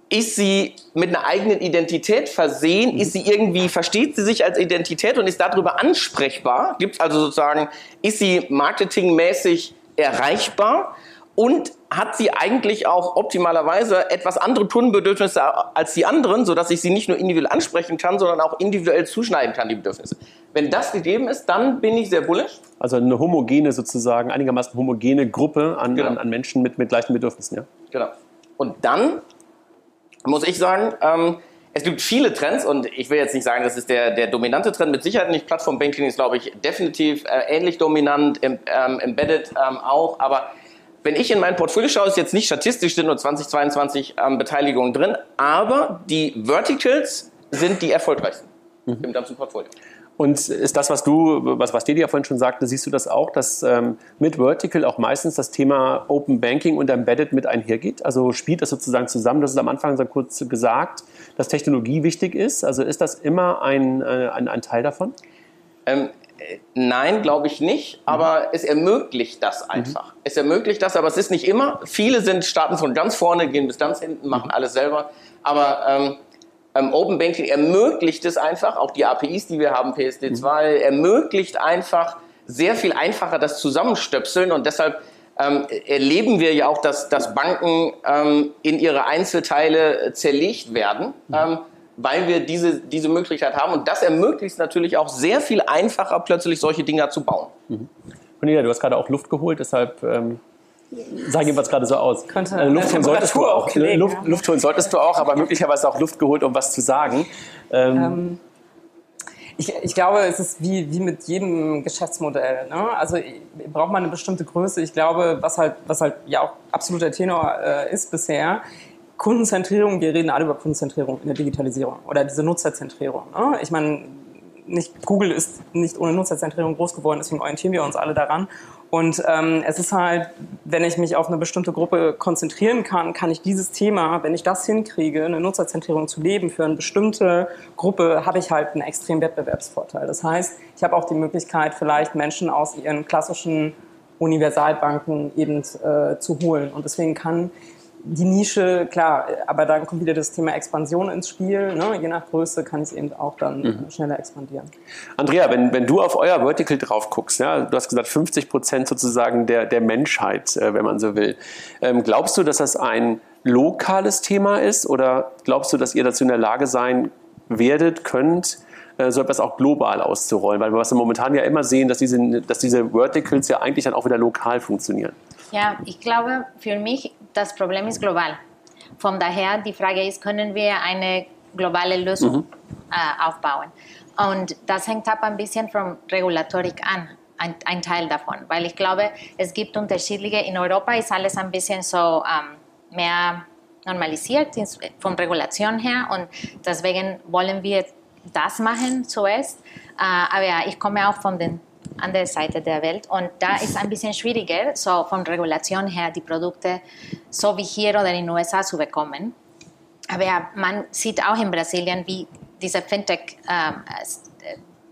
Ist sie mit einer eigenen Identität versehen? Mhm. Ist sie irgendwie, versteht sie sich als Identität und ist darüber ansprechbar? Gibt es also sozusagen, ist sie marketingmäßig erreichbar? und hat sie eigentlich auch optimalerweise etwas andere Kundenbedürfnisse als die anderen, sodass ich sie nicht nur individuell ansprechen kann, sondern auch individuell zuschneiden kann, die Bedürfnisse. Wenn das gegeben ist, dann bin ich sehr bullish. Also eine homogene sozusagen, einigermaßen homogene Gruppe an, genau. an, an, Menschen mit, mit gleichen Bedürfnissen, ja? Genau. Und dann muss ich sagen, ähm, es gibt viele Trends und ich will jetzt nicht sagen, das ist der, der dominante Trend, mit Sicherheit nicht. Plattform-Banking ist, glaube ich, definitiv äh, ähnlich dominant, im, ähm, Embedded ähm, auch, aber wenn ich in mein Portfolio schaue, ist jetzt nicht statistisch, sind nur 20, 22 ähm, Beteiligungen drin, aber die Verticals sind die erfolgreichsten mhm. im ganzen Portfolio. Und ist das, was du, was, was Delia vorhin schon sagte, siehst du das auch, dass ähm, mit Vertical auch meistens das Thema Open Banking und Embedded mit einhergeht? Also spielt das sozusagen zusammen? Das ist am Anfang so kurz gesagt, dass Technologie wichtig ist. Also ist das immer ein, äh, ein, ein Teil davon? Ähm, Nein, glaube ich nicht, aber mhm. es ermöglicht das einfach. Mhm. Es ermöglicht das, aber es ist nicht immer. Viele sind starten von ganz vorne, gehen bis ganz hinten, machen mhm. alles selber. Aber ähm, ähm, Open Banking ermöglicht es einfach, auch die APIs, die wir haben, PSD2, mhm. ermöglicht einfach sehr viel einfacher das Zusammenstöpseln und deshalb ähm, erleben wir ja auch, dass, dass Banken ähm, in ihre Einzelteile zerlegt werden. Mhm. Ähm, weil wir diese, diese Möglichkeit haben. Und das ermöglicht es natürlich auch sehr viel einfacher, plötzlich solche Dinger zu bauen. Mhm. Cornelia, du hast gerade auch Luft geholt, deshalb ähm, sah jedenfalls gerade so aus. Könnte äh, Luft holen solltest du auch. Gelegen, Luft, ja. Luft holen solltest du auch, aber möglicherweise auch Luft geholt, um was zu sagen. Ähm, ähm, ich, ich, glaube, es ist wie, wie mit jedem Geschäftsmodell. Ne? Also braucht man eine bestimmte Größe. Ich glaube, was halt, was halt ja auch absoluter Tenor äh, ist bisher, Kundenzentrierung, wir reden alle über Kundenzentrierung in der Digitalisierung oder diese Nutzerzentrierung. Ne? Ich meine, nicht, Google ist nicht ohne Nutzerzentrierung groß geworden, deswegen orientieren wir uns alle daran. Und ähm, es ist halt, wenn ich mich auf eine bestimmte Gruppe konzentrieren kann, kann ich dieses Thema, wenn ich das hinkriege, eine Nutzerzentrierung zu leben für eine bestimmte Gruppe, habe ich halt einen extremen Wettbewerbsvorteil. Das heißt, ich habe auch die Möglichkeit, vielleicht Menschen aus ihren klassischen Universalbanken eben äh, zu holen. Und deswegen kann die Nische, klar, aber dann kommt wieder das Thema Expansion ins Spiel. Ne? Je nach Größe kann es eben auch dann mhm. schneller expandieren. Andrea, wenn, wenn du auf euer Vertical drauf guckst, ja, du hast gesagt 50 Prozent sozusagen der, der Menschheit, äh, wenn man so will. Ähm, glaubst du, dass das ein lokales Thema ist oder glaubst du, dass ihr dazu in der Lage sein werdet, könnt, äh, so etwas auch global auszurollen? Weil wir was wir momentan ja immer sehen, dass diese, dass diese Verticals ja eigentlich dann auch wieder lokal funktionieren. Ja, ich glaube, für mich das Problem ist global. Von daher die Frage ist, können wir eine globale Lösung mhm. äh, aufbauen? Und das hängt ab ein bisschen von Regulatorik an, ein, ein, Teil davon, weil ich glaube, es gibt unterschiedliche, in Europa ist alles ein bisschen so ähm, mehr normalisiert von Regulation her und deswegen wollen wir das machen zuerst. Äh, aber ja, ich komme auch von den andere Seite der Welt. Und da ist ein bisschen schwieriger, so von Regulation her, die Produkte so wie hier oder in den USA zu bekommen. Aber man sieht auch in Brasilien, wie dieser Fintech-Bereich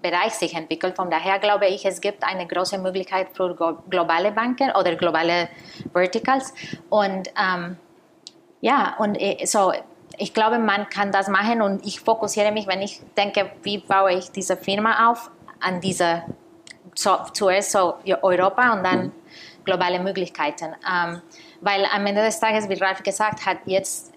ähm, sich entwickelt. Von daher glaube ich, es gibt eine große Möglichkeit für globale Banken oder globale Verticals. Und ähm, ja, und äh, so ich glaube, man kann das machen und ich fokussiere mich, wenn ich denke, wie baue ich diese Firma auf, an diese, so, zuerst so Europa und dann mhm. globale Möglichkeiten. Ähm, weil am Ende des Tages, wie Ralf gesagt hat, jetzt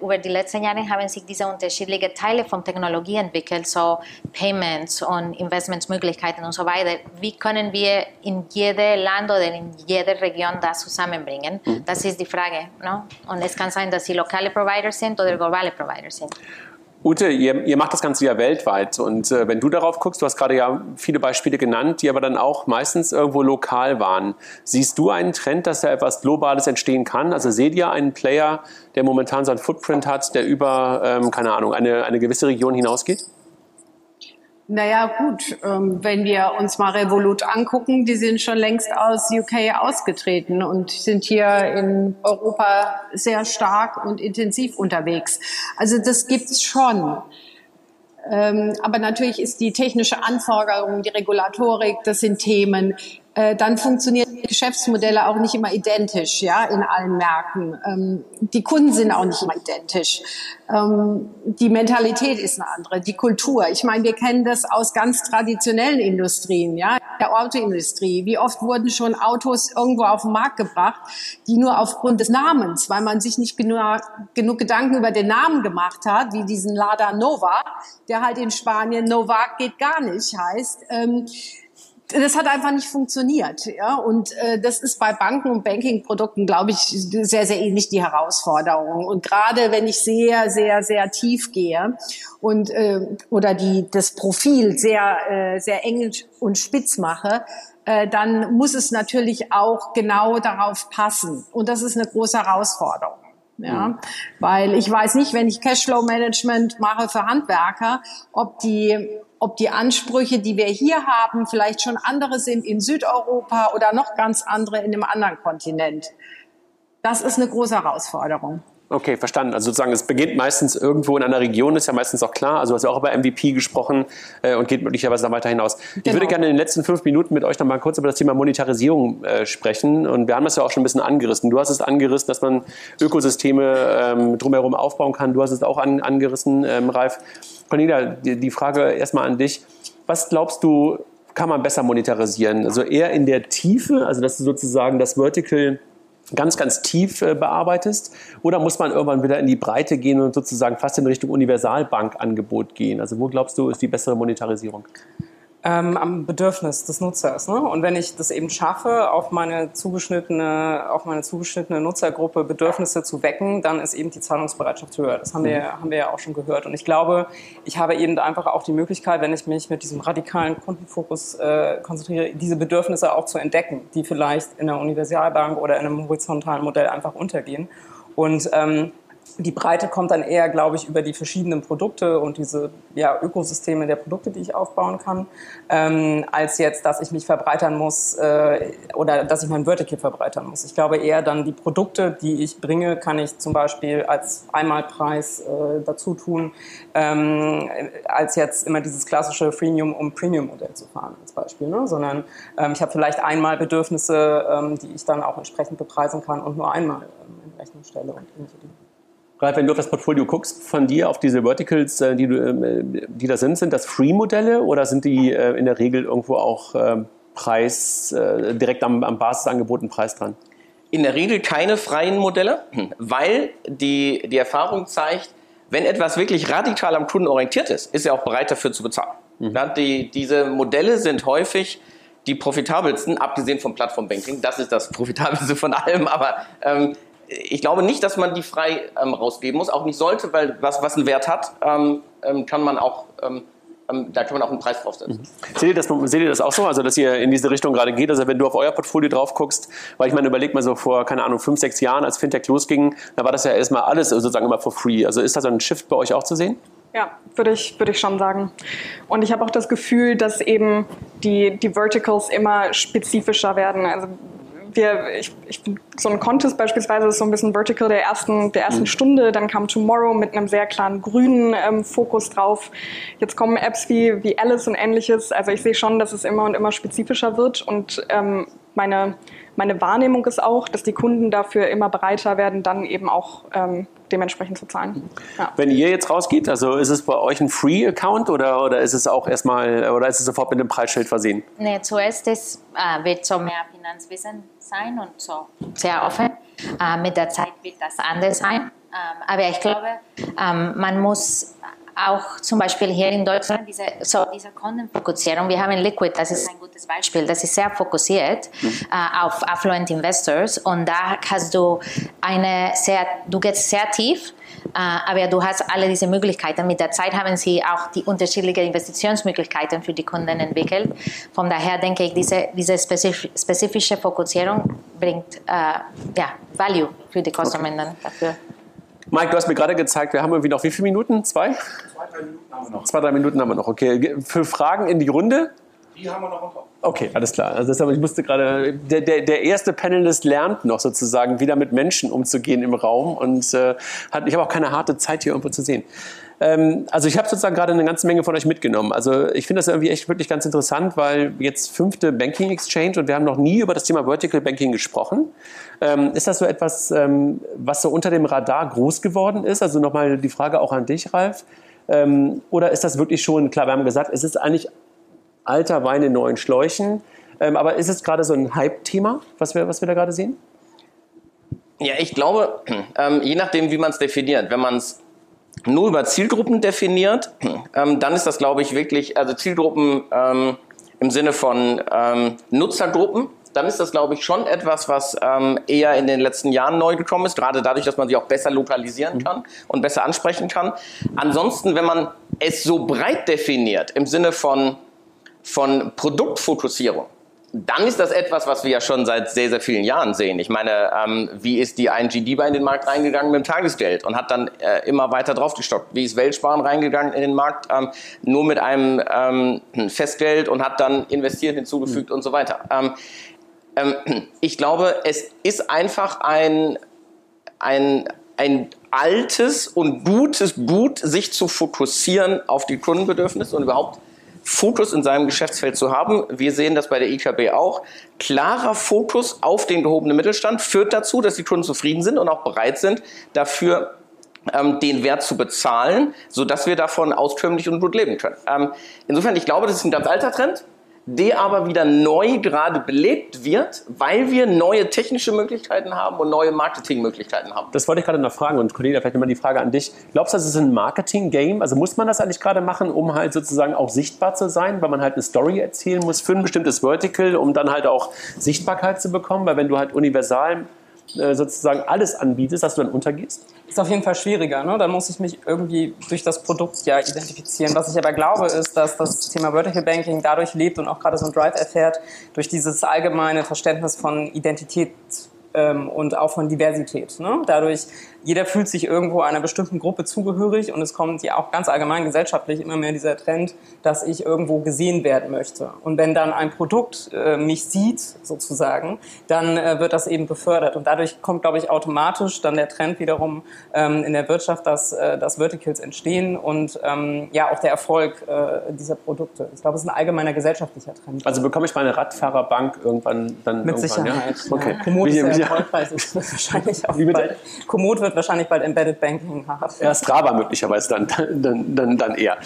über, die letzten Jahre haben sich diese unterschiedlichen Teile von Technologie entwickelt, so Payments und Investmentsmöglichkeiten und so weiter. Wie können wir in jedem Land oder in jeder Region das zusammenbringen? Mhm. Das ist die Frage. No? Und es kann sein, dass sie lokale Provider sind oder globale Provider sind. Ute, ihr, ihr, macht das Ganze ja weltweit und äh, wenn du darauf guckst, du hast gerade ja viele Beispiele genannt, die aber dann auch meistens irgendwo lokal waren. Siehst du einen Trend, dass da etwas Globales entstehen kann? Also seht ihr einen Player, der momentan so einen Footprint hat, der über, ähm, keine Ahnung, eine, eine gewisse Region hinausgeht? Naja, gut, ähm, wenn wir uns mal Revolut angucken, die sind schon längst aus UK ausgetreten und sind hier in Europa sehr stark und intensiv unterwegs. Also das gibt's schon. Ähm, aber natürlich ist die technische Anforderung, die Regulatorik, das sind Themen, dann funktionieren Geschäftsmodelle auch nicht immer identisch, ja, in allen Märkten. Ähm, die Kunden sind auch nicht immer identisch. Ähm, die Mentalität ist eine andere, die Kultur. Ich meine, wir kennen das aus ganz traditionellen Industrien, ja, der Autoindustrie. Wie oft wurden schon Autos irgendwo auf den Markt gebracht, die nur aufgrund des Namens, weil man sich nicht genug, genug Gedanken über den Namen gemacht hat, wie diesen Lada Nova, der halt in Spanien Novak geht gar nicht heißt, ähm, das hat einfach nicht funktioniert. Ja? Und äh, das ist bei Banken und Banking-Produkten, glaube ich, sehr, sehr ähnlich die Herausforderung. Und gerade wenn ich sehr, sehr, sehr tief gehe und äh, oder die das Profil sehr, äh, sehr eng und spitz mache, äh, dann muss es natürlich auch genau darauf passen. Und das ist eine große Herausforderung. Ja, mhm. weil ich weiß nicht, wenn ich Cashflow Management mache für Handwerker, ob die ob die Ansprüche, die wir hier haben, vielleicht schon andere sind in Südeuropa oder noch ganz andere in einem anderen Kontinent. Das ist eine große Herausforderung. Okay, verstanden. Also sozusagen, es beginnt meistens irgendwo in einer Region, ist ja meistens auch klar. Also du hast ja auch über MVP gesprochen äh, und geht möglicherweise dann weiter hinaus. Genau. Ich würde gerne in den letzten fünf Minuten mit euch noch mal kurz über das Thema Monetarisierung äh, sprechen. Und wir haben das ja auch schon ein bisschen angerissen. Du hast es angerissen, dass man Ökosysteme ähm, drumherum aufbauen kann. Du hast es auch an, angerissen, ähm, Ralf. Cornelia, die, die Frage erstmal an dich. Was glaubst du, kann man besser monetarisieren? Also eher in der Tiefe, also dass du sozusagen das Vertical ganz, ganz tief äh, bearbeitest? Oder muss man irgendwann wieder in die Breite gehen und sozusagen fast in Richtung Universalbankangebot gehen? Also wo glaubst du, ist die bessere Monetarisierung? Ähm, am Bedürfnis des Nutzers. Ne? Und wenn ich das eben schaffe, auf meine zugeschnittene, auf meine zugeschnittene Nutzergruppe Bedürfnisse zu wecken, dann ist eben die Zahlungsbereitschaft höher. Das haben wir, mhm. haben wir ja auch schon gehört. Und ich glaube, ich habe eben einfach auch die Möglichkeit, wenn ich mich mit diesem radikalen Kundenfokus äh, konzentriere, diese Bedürfnisse auch zu entdecken, die vielleicht in einer Universalbank oder in einem horizontalen Modell einfach untergehen. Und ähm, die Breite kommt dann eher, glaube ich, über die verschiedenen Produkte und diese ja, Ökosysteme der Produkte, die ich aufbauen kann, ähm, als jetzt, dass ich mich verbreitern muss äh, oder dass ich mein Vertical verbreitern muss. Ich glaube eher dann die Produkte, die ich bringe, kann ich zum Beispiel als Einmalpreis äh, dazu tun, ähm, als jetzt immer dieses klassische Freemium- um Premium-Modell zu fahren als Beispiel. Ne? Sondern ähm, ich habe vielleicht einmal Bedürfnisse, ähm, die ich dann auch entsprechend bepreisen kann und nur einmal ähm, in Rechnung stelle und ähnliche. Ralf, wenn du auf das Portfolio guckst von dir, auf diese Verticals, äh, die, du, äh, die da sind, sind das Free-Modelle oder sind die äh, in der Regel irgendwo auch Preis, direkt am, am Basisangebot Preis dran? In der Regel keine freien Modelle, weil die, die Erfahrung zeigt, wenn etwas wirklich radikal am Kunden orientiert ist, ist er auch bereit dafür zu bezahlen. Mhm. Ja, die, diese Modelle sind häufig die profitabelsten, abgesehen vom Plattformbanking. Das ist das profitabelste von allem, aber ähm, ich glaube nicht, dass man die frei ähm, rausgeben muss, auch nicht sollte, weil was, was einen Wert hat, ähm, ähm kann man auch, ähm, ähm, da kann man auch einen Preis draufsetzen. Mhm. Seht, ihr das, seht ihr das auch so, also dass ihr in diese Richtung gerade geht? Also wenn du auf euer Portfolio drauf guckst, weil ich meine, überleg mal so vor, keine Ahnung, fünf, sechs Jahren, als Fintech losging, da war das ja erstmal alles sozusagen immer for free. Also ist da so ein Shift bei euch auch zu sehen? Ja, würde ich, würde ich schon sagen. Und ich habe auch das Gefühl, dass eben die, die Verticals immer spezifischer werden. Also wir, ich, ich, so ein Contest beispielsweise ist so ein bisschen Vertical der ersten, der ersten mhm. Stunde, dann kam Tomorrow mit einem sehr klaren grünen ähm, Fokus drauf. Jetzt kommen Apps wie, wie Alice und ähnliches. Also ich sehe schon, dass es immer und immer spezifischer wird und ähm, meine, meine Wahrnehmung ist auch, dass die Kunden dafür immer bereiter werden, dann eben auch ähm, dementsprechend zu zahlen. Ja. Wenn ihr jetzt rausgeht, also ist es bei euch ein Free-Account oder, oder ist es auch erstmal oder ist es sofort mit einem Preisschild versehen? Nee, zuerst ist, äh, wird so mehr Finanzwissen sein und so sehr offen. Äh, mit der Zeit wird das anders sein. Ähm, aber ich glaube, ähm, man muss auch zum Beispiel hier in Deutschland diese, so diese Kundenfokussierung. Wir haben Liquid, das ist ein gutes Beispiel. Das ist sehr fokussiert mhm. äh, auf Affluent Investors und da hast du eine sehr, du gehst sehr tief. Uh, aber du hast alle diese Möglichkeiten. Mit der Zeit haben sie auch die unterschiedlichen Investitionsmöglichkeiten für die Kunden entwickelt. Von daher denke ich, diese, diese spezifische Fokussierung bringt uh, ja, Value für die Konsumenten okay. dafür. Mike, du hast mir gerade gezeigt, wir haben irgendwie noch wie viele Minuten? Zwei? Zwei, drei Minuten haben wir noch. Zwei, drei Minuten haben wir noch. Okay. Für Fragen in die Runde? Die haben wir noch top. Okay, alles klar. Also deshalb, ich musste gerade, der, der, der erste Panelist lernt noch sozusagen, wieder mit Menschen umzugehen im Raum und äh, hat, ich habe auch keine harte Zeit hier irgendwo zu sehen. Ähm, also ich habe sozusagen gerade eine ganze Menge von euch mitgenommen. Also ich finde das irgendwie echt wirklich ganz interessant, weil jetzt fünfte Banking Exchange und wir haben noch nie über das Thema Vertical Banking gesprochen. Ähm, ist das so etwas, ähm, was so unter dem Radar groß geworden ist? Also nochmal die Frage auch an dich, Ralf. Oder ist das wirklich schon, klar, wir haben gesagt, es ist eigentlich alter Wein in neuen Schläuchen. Aber ist es gerade so ein Hype-Thema, was wir, was wir da gerade sehen? Ja, ich glaube, [CLEARS THROAT] je nachdem, wie man es definiert, wenn man es nur über Zielgruppen definiert, ähm, dann ist das, glaube ich, wirklich, also Zielgruppen ähm, im Sinne von ähm, Nutzergruppen, dann ist das, glaube ich, schon etwas, was ähm, eher in den letzten Jahren neu gekommen ist, gerade dadurch, dass man sie auch besser lokalisieren kann und besser ansprechen kann. Ansonsten, wenn man es so breit definiert, im Sinne von, von Produktfokussierung, dann ist das etwas, was wir ja schon seit sehr, sehr vielen Jahren sehen. Ich meine, ähm, wie ist die ING DIBA in den Markt reingegangen mit dem Tagesgeld und hat dann äh, immer weiter draufgestockt? Wie ist Weltsparen reingegangen in den Markt ähm, nur mit einem ähm, Festgeld und hat dann investiert hinzugefügt mhm. und so weiter? Ähm, ähm, ich glaube, es ist einfach ein, ein, ein altes und gutes Gut, sich zu fokussieren auf die Kundenbedürfnisse und überhaupt Fokus in seinem Geschäftsfeld zu haben. Wir sehen das bei der IKB auch. Klarer Fokus auf den gehobenen Mittelstand führt dazu, dass die Kunden zufrieden sind und auch bereit sind, dafür ähm, den Wert zu bezahlen, sodass wir davon auskömmlich und gut leben können. Ähm, insofern, ich glaube, das ist ein ganz alter Trend der aber wieder neu gerade belebt wird, weil wir neue technische Möglichkeiten haben und neue Marketingmöglichkeiten haben. Das wollte ich gerade noch fragen und Cornelia, vielleicht nochmal die Frage an dich. Glaubst du, das ist ein Marketing-Game? Also muss man das eigentlich gerade machen, um halt sozusagen auch sichtbar zu sein, weil man halt eine Story erzählen muss für ein bestimmtes Vertical, um dann halt auch Sichtbarkeit zu bekommen? Weil wenn du halt universal äh, sozusagen alles anbietest, dass du dann untergehst? Ist auf jeden Fall schwieriger. Ne? Dann muss ich mich irgendwie durch das Produkt ja identifizieren. Was ich aber glaube, ist, dass das Thema Vertical Banking dadurch lebt und auch gerade so ein Drive erfährt, durch dieses allgemeine Verständnis von Identität ähm, und auch von Diversität. Ne? Dadurch jeder fühlt sich irgendwo einer bestimmten Gruppe zugehörig und es kommt ja auch ganz allgemein gesellschaftlich immer mehr dieser Trend, dass ich irgendwo gesehen werden möchte. Und wenn dann ein Produkt äh, mich sieht, sozusagen, dann äh, wird das eben befördert. Und dadurch kommt, glaube ich, automatisch dann der Trend wiederum ähm, in der Wirtschaft, dass, äh, dass Verticals entstehen und ähm, ja auch der Erfolg äh, dieser Produkte. Ich glaube, es ist ein allgemeiner gesellschaftlicher Trend. Also bekomme ich meine Radfahrerbank irgendwann dann Mit irgendwann, Sicherheit. Ja? Okay. Ja. Komoot ist sehr erfolgreich. [LAUGHS] wahrscheinlich auch bald. Komoot wird wahrscheinlich bald Embedded Banking haben. Ja, Strava möglicherweise dann, dann, dann, dann eher.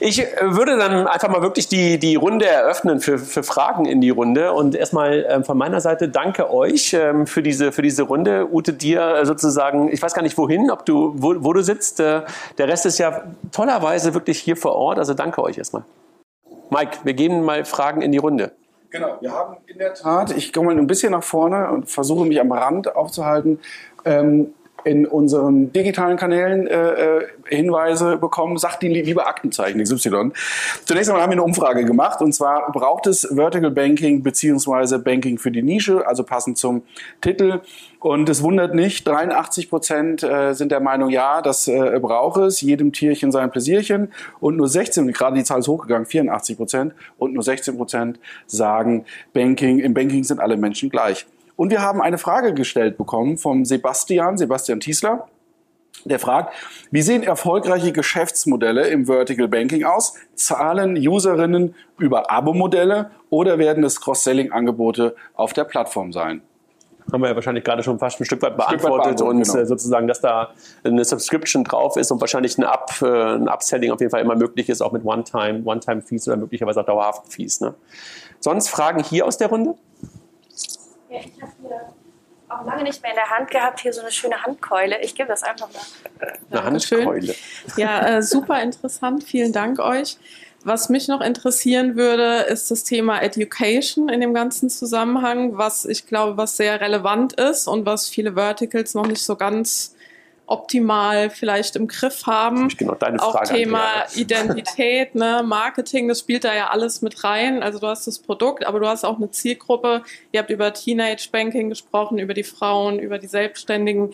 Ich äh, würde dann einfach mal wirklich die, die Runde eröffnen für, für Fragen in die Runde. Und erstmal ähm, von meiner Seite danke euch ähm, für, diese, für diese Runde. Ute, dir sozusagen, ich weiß gar nicht wohin, ob du, wo, wo du sitzt. Äh, der Rest ist ja tollerweise wirklich hier vor Ort. Also danke euch erstmal. Mike, wir geben mal Fragen in die Runde. Genau, wir haben in der Tat, ich komme mal ein bisschen nach vorne und versuche mich am Rand aufzuhalten. Ähm, in unseren digitalen Kanälen äh, äh Hinweise bekommen, sagt die liebe Aktenzeichen XY. Zunächst einmal haben wir eine Umfrage gemacht und zwar braucht es Vertical Banking beziehungsweise Banking für die Nische, also passend zum Titel. Und es wundert nicht, 83 Prozent äh, sind der Meinung, ja, das äh, braucht es, jedem Tierchen sein Pläsierchen. Und nur 16, gerade die Zahl ist hochgegangen, 84 Prozent, und nur 16 Prozent sagen, Banking, im Banking sind alle Menschen gleich. Und wir haben eine Frage gestellt bekommen vom Sebastian, Sebastian Tiesler. Der fragt, wie sehen erfolgreiche Geschäftsmodelle im Vertical Banking aus? Zahlen Userinnen über Abo-Modelle oder werden es Cross-Selling-Angebote auf der Plattform sein? haben wir ja wahrscheinlich gerade schon fast ein Stück weit beantwortet Stück weit und genau. Äh, sozusagen, dass da eine Subscription drauf ist und wahrscheinlich ein, Up, äh, ein Upselling auf jeden Fall immer möglich ist, auch mit One-Time, One-Time-Fees oder möglicherweise auch dauerhaften Fees. Ne? Sonst Fragen hier aus der Runde? Ja, ich habe hier auch lange nicht mehr in der Hand gehabt, hier so eine schöne Handkeule. Ich gebe das einfach mal. Eine Handkeule. Ja, äh, super interessant. Vielen Dank euch. Was mich noch interessieren würde, ist das Thema Education in dem ganzen Zusammenhang, was ich glaube, was sehr relevant ist und was viele Verticals noch nicht so ganz optimal vielleicht im Griff haben. Genau deine Frage, Auch Thema Identität, ne, Marketing, das spielt da ja alles mit rein. Also du hast das Produkt, aber du hast auch eine Zielgruppe. Ihr habt über Teenage Banking gesprochen, über die Frauen, über die Selbstständigen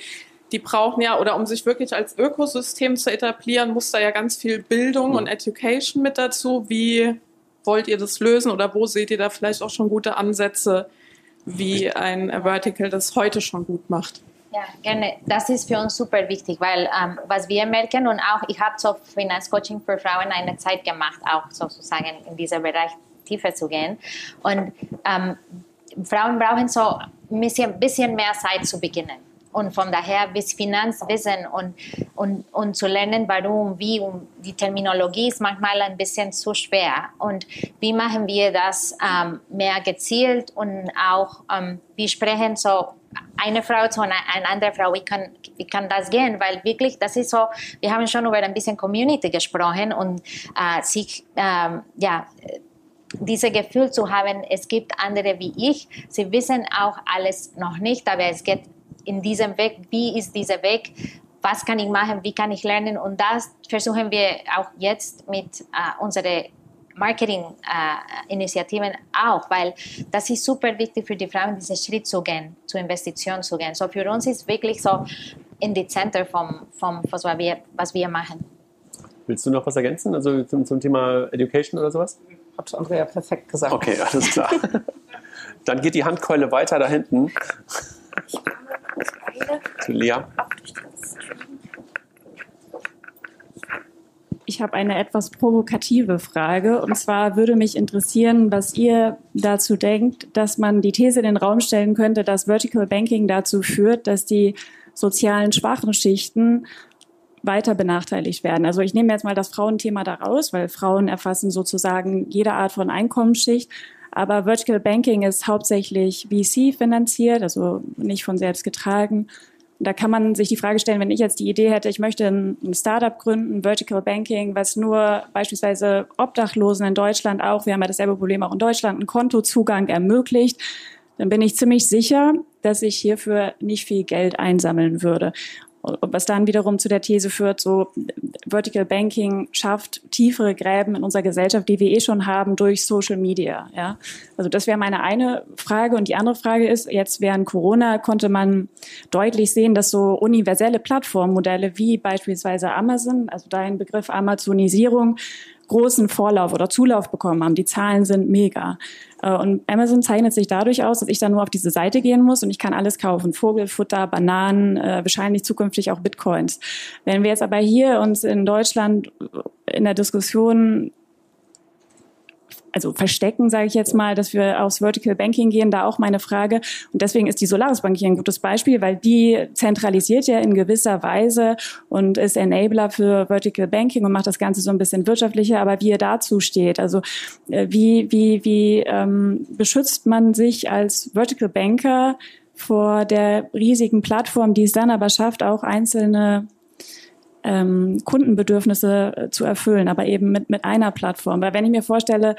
die brauchen ja, oder um sich wirklich als Ökosystem zu etablieren, muss da ja ganz viel Bildung mhm. und Education mit dazu. Wie wollt ihr das lösen oder wo seht ihr da vielleicht auch schon gute Ansätze, wie ein Vertical das heute schon gut macht? Ja, gerne. Das ist für uns super wichtig, weil ähm, was wir merken und auch ich habe so Finanzcoaching für Frauen eine Zeit gemacht, auch sozusagen in diesem Bereich tiefer zu gehen. Und ähm, Frauen brauchen so ein bisschen, bisschen mehr Zeit zu beginnen. Und von daher bis Finanzwissen und, und, und zu lernen, warum, wie und die Terminologie ist manchmal ein bisschen zu schwer. Und wie machen wir das ähm, mehr gezielt und auch ähm, wie sprechen so eine Frau zu einer, einer anderen Frau, wie kann, wie kann das gehen? Weil wirklich, das ist so, wir haben schon über ein bisschen Community gesprochen und äh, sich, ähm, ja, dieses Gefühl zu haben, es gibt andere wie ich. Sie wissen auch alles noch nicht, aber es geht in diesem Weg, wie ist dieser Weg, was kann ich machen, wie kann ich lernen und das versuchen wir auch jetzt mit äh, unseren Marketing-Initiativen äh, auch, weil das ist super wichtig für die Frauen, diesen Schritt zu gehen, zur Investition zu gehen. So für uns ist wirklich so in die Center vom, vom was, wir, was wir machen. Willst du noch was ergänzen, also zum, zum Thema Education oder sowas? Hat Andrea perfekt gesagt. Okay, alles klar. [LAUGHS] Dann geht die Handkeule weiter da hinten. Zu Lea. Ich habe eine etwas provokative Frage. Und zwar würde mich interessieren, was ihr dazu denkt, dass man die These in den Raum stellen könnte, dass Vertical Banking dazu führt, dass die sozialen schwachen Schichten weiter benachteiligt werden. Also ich nehme jetzt mal das Frauenthema da raus, weil Frauen erfassen sozusagen jede Art von Einkommensschicht. Aber Vertical Banking ist hauptsächlich VC finanziert, also nicht von selbst getragen. Da kann man sich die Frage stellen, wenn ich jetzt die Idee hätte, ich möchte ein Startup gründen, Vertical Banking, was nur beispielsweise Obdachlosen in Deutschland auch, wir haben ja dasselbe Problem auch in Deutschland, einen Kontozugang ermöglicht, dann bin ich ziemlich sicher, dass ich hierfür nicht viel Geld einsammeln würde was dann wiederum zu der These führt, so Vertical Banking schafft tiefere Gräben in unserer Gesellschaft, die wir eh schon haben durch Social Media. Ja? Also das wäre meine eine Frage. Und die andere Frage ist, jetzt während Corona konnte man deutlich sehen, dass so universelle Plattformmodelle wie beispielsweise Amazon, also dein Begriff Amazonisierung, großen Vorlauf oder Zulauf bekommen haben. Die Zahlen sind mega. Äh, und Amazon zeichnet sich dadurch aus, dass ich dann nur auf diese Seite gehen muss und ich kann alles kaufen. Vogelfutter, Bananen, äh, wahrscheinlich zukünftig auch Bitcoins. Wenn wir jetzt aber hier uns in Deutschland in der Diskussion also verstecken, sage ich jetzt mal, dass wir aufs Vertical Banking gehen, da auch meine Frage. Und deswegen ist die Solaris Bank hier ein gutes Beispiel, weil die zentralisiert ja in gewisser Weise und ist Enabler für Vertical Banking und macht das Ganze so ein bisschen wirtschaftlicher, aber wie er dazu steht, also äh, wie, wie, wie ähm, beschützt man sich als Vertical Banker vor der riesigen Plattform, die es dann aber schafft, auch einzelne ähm, Kundenbedürfnisse äh, zu erfüllen, aber eben mit, mit einer Plattform. Weil wenn ich mir vorstelle,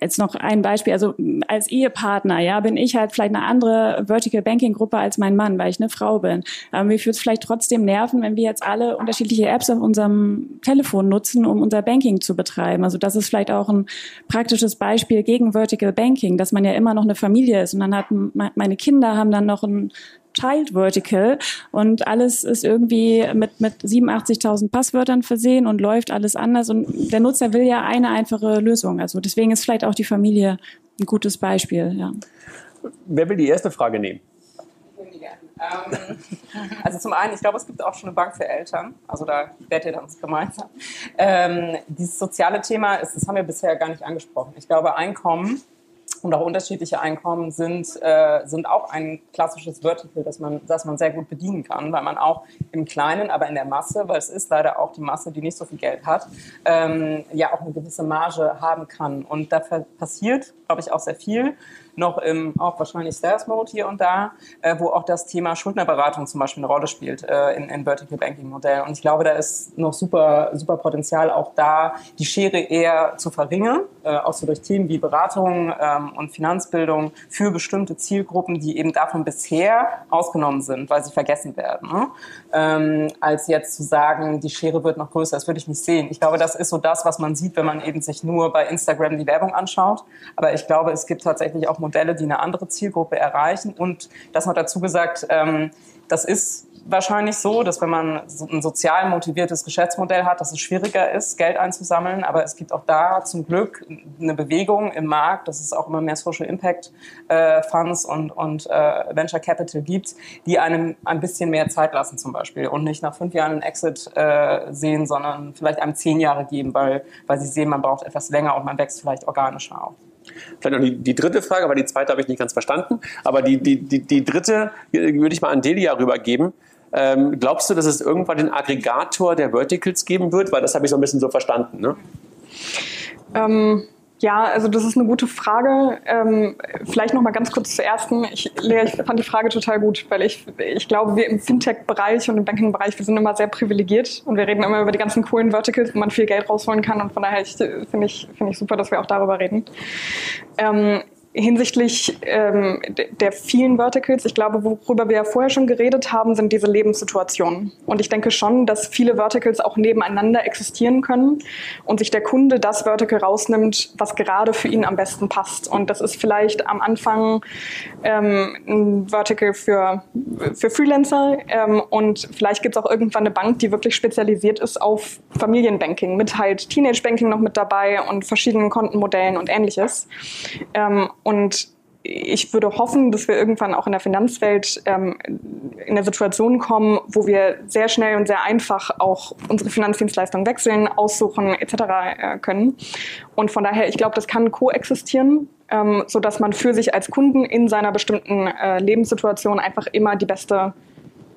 jetzt noch ein Beispiel, also als Ehepartner, ja, bin ich halt vielleicht eine andere Vertical Banking Gruppe als mein Mann, weil ich eine Frau bin. Aber mich würde es vielleicht trotzdem nerven, wenn wir jetzt alle unterschiedliche Apps auf unserem Telefon nutzen, um unser Banking zu betreiben. Also das ist vielleicht auch ein praktisches Beispiel gegen Vertical Banking, dass man ja immer noch eine Familie ist und dann hat meine Kinder haben dann noch ein Child Vertical und alles ist irgendwie mit, mit 87.000 Passwörtern versehen und läuft alles anders und der Nutzer will ja eine einfache Lösung. Also deswegen ist vielleicht auch die Familie ein gutes Beispiel. Ja. Wer will die erste Frage nehmen? Ähm, also zum einen, ich glaube, es gibt auch schon eine Bank für Eltern. Also da werdet ihr dann gemeinsam. Ähm, dieses soziale Thema, ist, das haben wir bisher gar nicht angesprochen. Ich glaube, Einkommen und auch unterschiedliche Einkommen sind, äh, sind auch ein klassisches Vertical, das man, das man sehr gut bedienen kann, weil man auch im Kleinen, aber in der Masse, weil es ist leider auch die Masse, die nicht so viel Geld hat, ähm, ja auch eine gewisse Marge haben kann. Und da passiert, glaube ich, auch sehr viel noch im auch wahrscheinlich Sales Mode hier und da, äh, wo auch das Thema Schuldnerberatung zum Beispiel eine Rolle spielt äh, in, in Vertical Banking Modell. Und ich glaube, da ist noch super, super Potenzial auch da, die Schere eher zu verringern, äh, auch so durch Themen wie Beratung ähm, und Finanzbildung für bestimmte Zielgruppen, die eben davon bisher ausgenommen sind, weil sie vergessen werden. Ne? Ähm, als jetzt zu sagen, die Schere wird noch größer, das würde ich nicht sehen. Ich glaube, das ist so das, was man sieht, wenn man eben sich nur bei Instagram die Werbung anschaut. Aber ich glaube, es gibt tatsächlich auch Modelle, die eine andere Zielgruppe erreichen. Und das noch dazu gesagt, ähm, das ist wahrscheinlich so, dass wenn man ein sozial motiviertes Geschäftsmodell hat, dass es schwieriger ist, Geld einzusammeln. Aber es gibt auch da zum Glück eine Bewegung im Markt, dass es auch immer mehr Social Impact äh, Funds und, und äh, Venture Capital gibt, die einem ein bisschen mehr Zeit lassen zum Beispiel und nicht nach fünf Jahren einen Exit äh, sehen, sondern vielleicht einem zehn Jahre geben, weil, weil sie sehen, man braucht etwas länger und man wächst vielleicht organischer auf. Vielleicht noch die, die dritte Frage, weil die zweite habe ich nicht ganz verstanden. Aber die, die, die, die dritte würde ich mal an Delia rübergeben. Ähm, glaubst du, dass es irgendwann den Aggregator der Verticals geben wird? Weil das habe ich so ein bisschen so verstanden. Ne? Ähm, ja, also das ist eine gute Frage. Ähm, vielleicht noch mal ganz kurz zur ersten. Ich, Lea, ich fand die Frage total gut, weil ich, ich glaube, wir im Fintech-Bereich und im Banking-Bereich, wir sind immer sehr privilegiert und wir reden immer über die ganzen coolen Verticals, wo man viel Geld rausholen kann und von daher finde ich, finde ich super, dass wir auch darüber reden. Ähm, hinsichtlich ähm, der vielen Verticals, ich glaube, worüber wir ja vorher schon geredet haben, sind diese Lebenssituationen. Und ich denke schon, dass viele Verticals auch nebeneinander existieren können und sich der Kunde das Vertical rausnimmt, was gerade für ihn am besten passt. Und das ist vielleicht am Anfang ähm, ein Vertical für, für Freelancer ähm, und vielleicht gibt es auch irgendwann eine Bank, die wirklich spezialisiert ist auf Familienbanking, mit halt Teenage Banking noch mit dabei und verschiedenen Kontenmodellen und ähnliches. Und ich würde hoffen, dass wir irgendwann auch in der Finanzwelt ähm, in eine Situation kommen, wo wir sehr schnell und sehr einfach auch unsere Finanzdienstleistungen wechseln, aussuchen etc. Äh, können. Und von daher, ich glaube, das kann koexistieren, ähm, so dass man für sich als Kunden in seiner bestimmten äh, Lebenssituation einfach immer die beste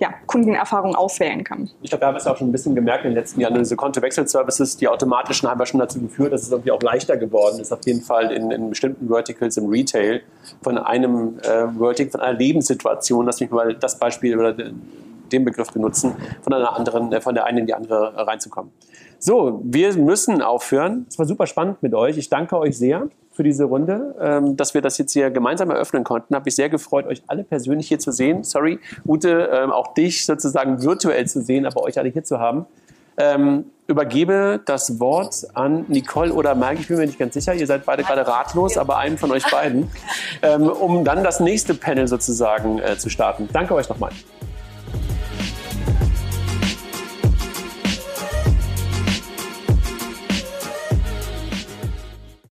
ja, Kundenerfahrung auswählen kann. Ich glaube, wir haben es auch schon ein bisschen gemerkt in den letzten Jahren. Diese Kontowechselservices, die automatischen, haben ja schon dazu geführt, dass es irgendwie auch leichter geworden ist, auf jeden Fall in, in bestimmten Verticals im Retail von einem äh, Vertical, von einer Lebenssituation, lass mich mal das Beispiel oder den Begriff benutzen, von einer anderen, äh, von der einen in die andere reinzukommen. So, wir müssen aufhören. Es war super spannend mit euch. Ich danke euch sehr für diese Runde, ähm, dass wir das jetzt hier gemeinsam eröffnen konnten. Habe mich sehr gefreut, euch alle persönlich hier zu sehen. Sorry, Ute, ähm, auch dich sozusagen virtuell zu sehen, aber euch alle hier zu haben. Ähm, übergebe das Wort an Nicole oder Marc, ich bin mir nicht ganz sicher, ihr seid beide gerade ratlos, aber einen von euch beiden, ähm, um dann das nächste Panel sozusagen äh, zu starten. Danke euch nochmal.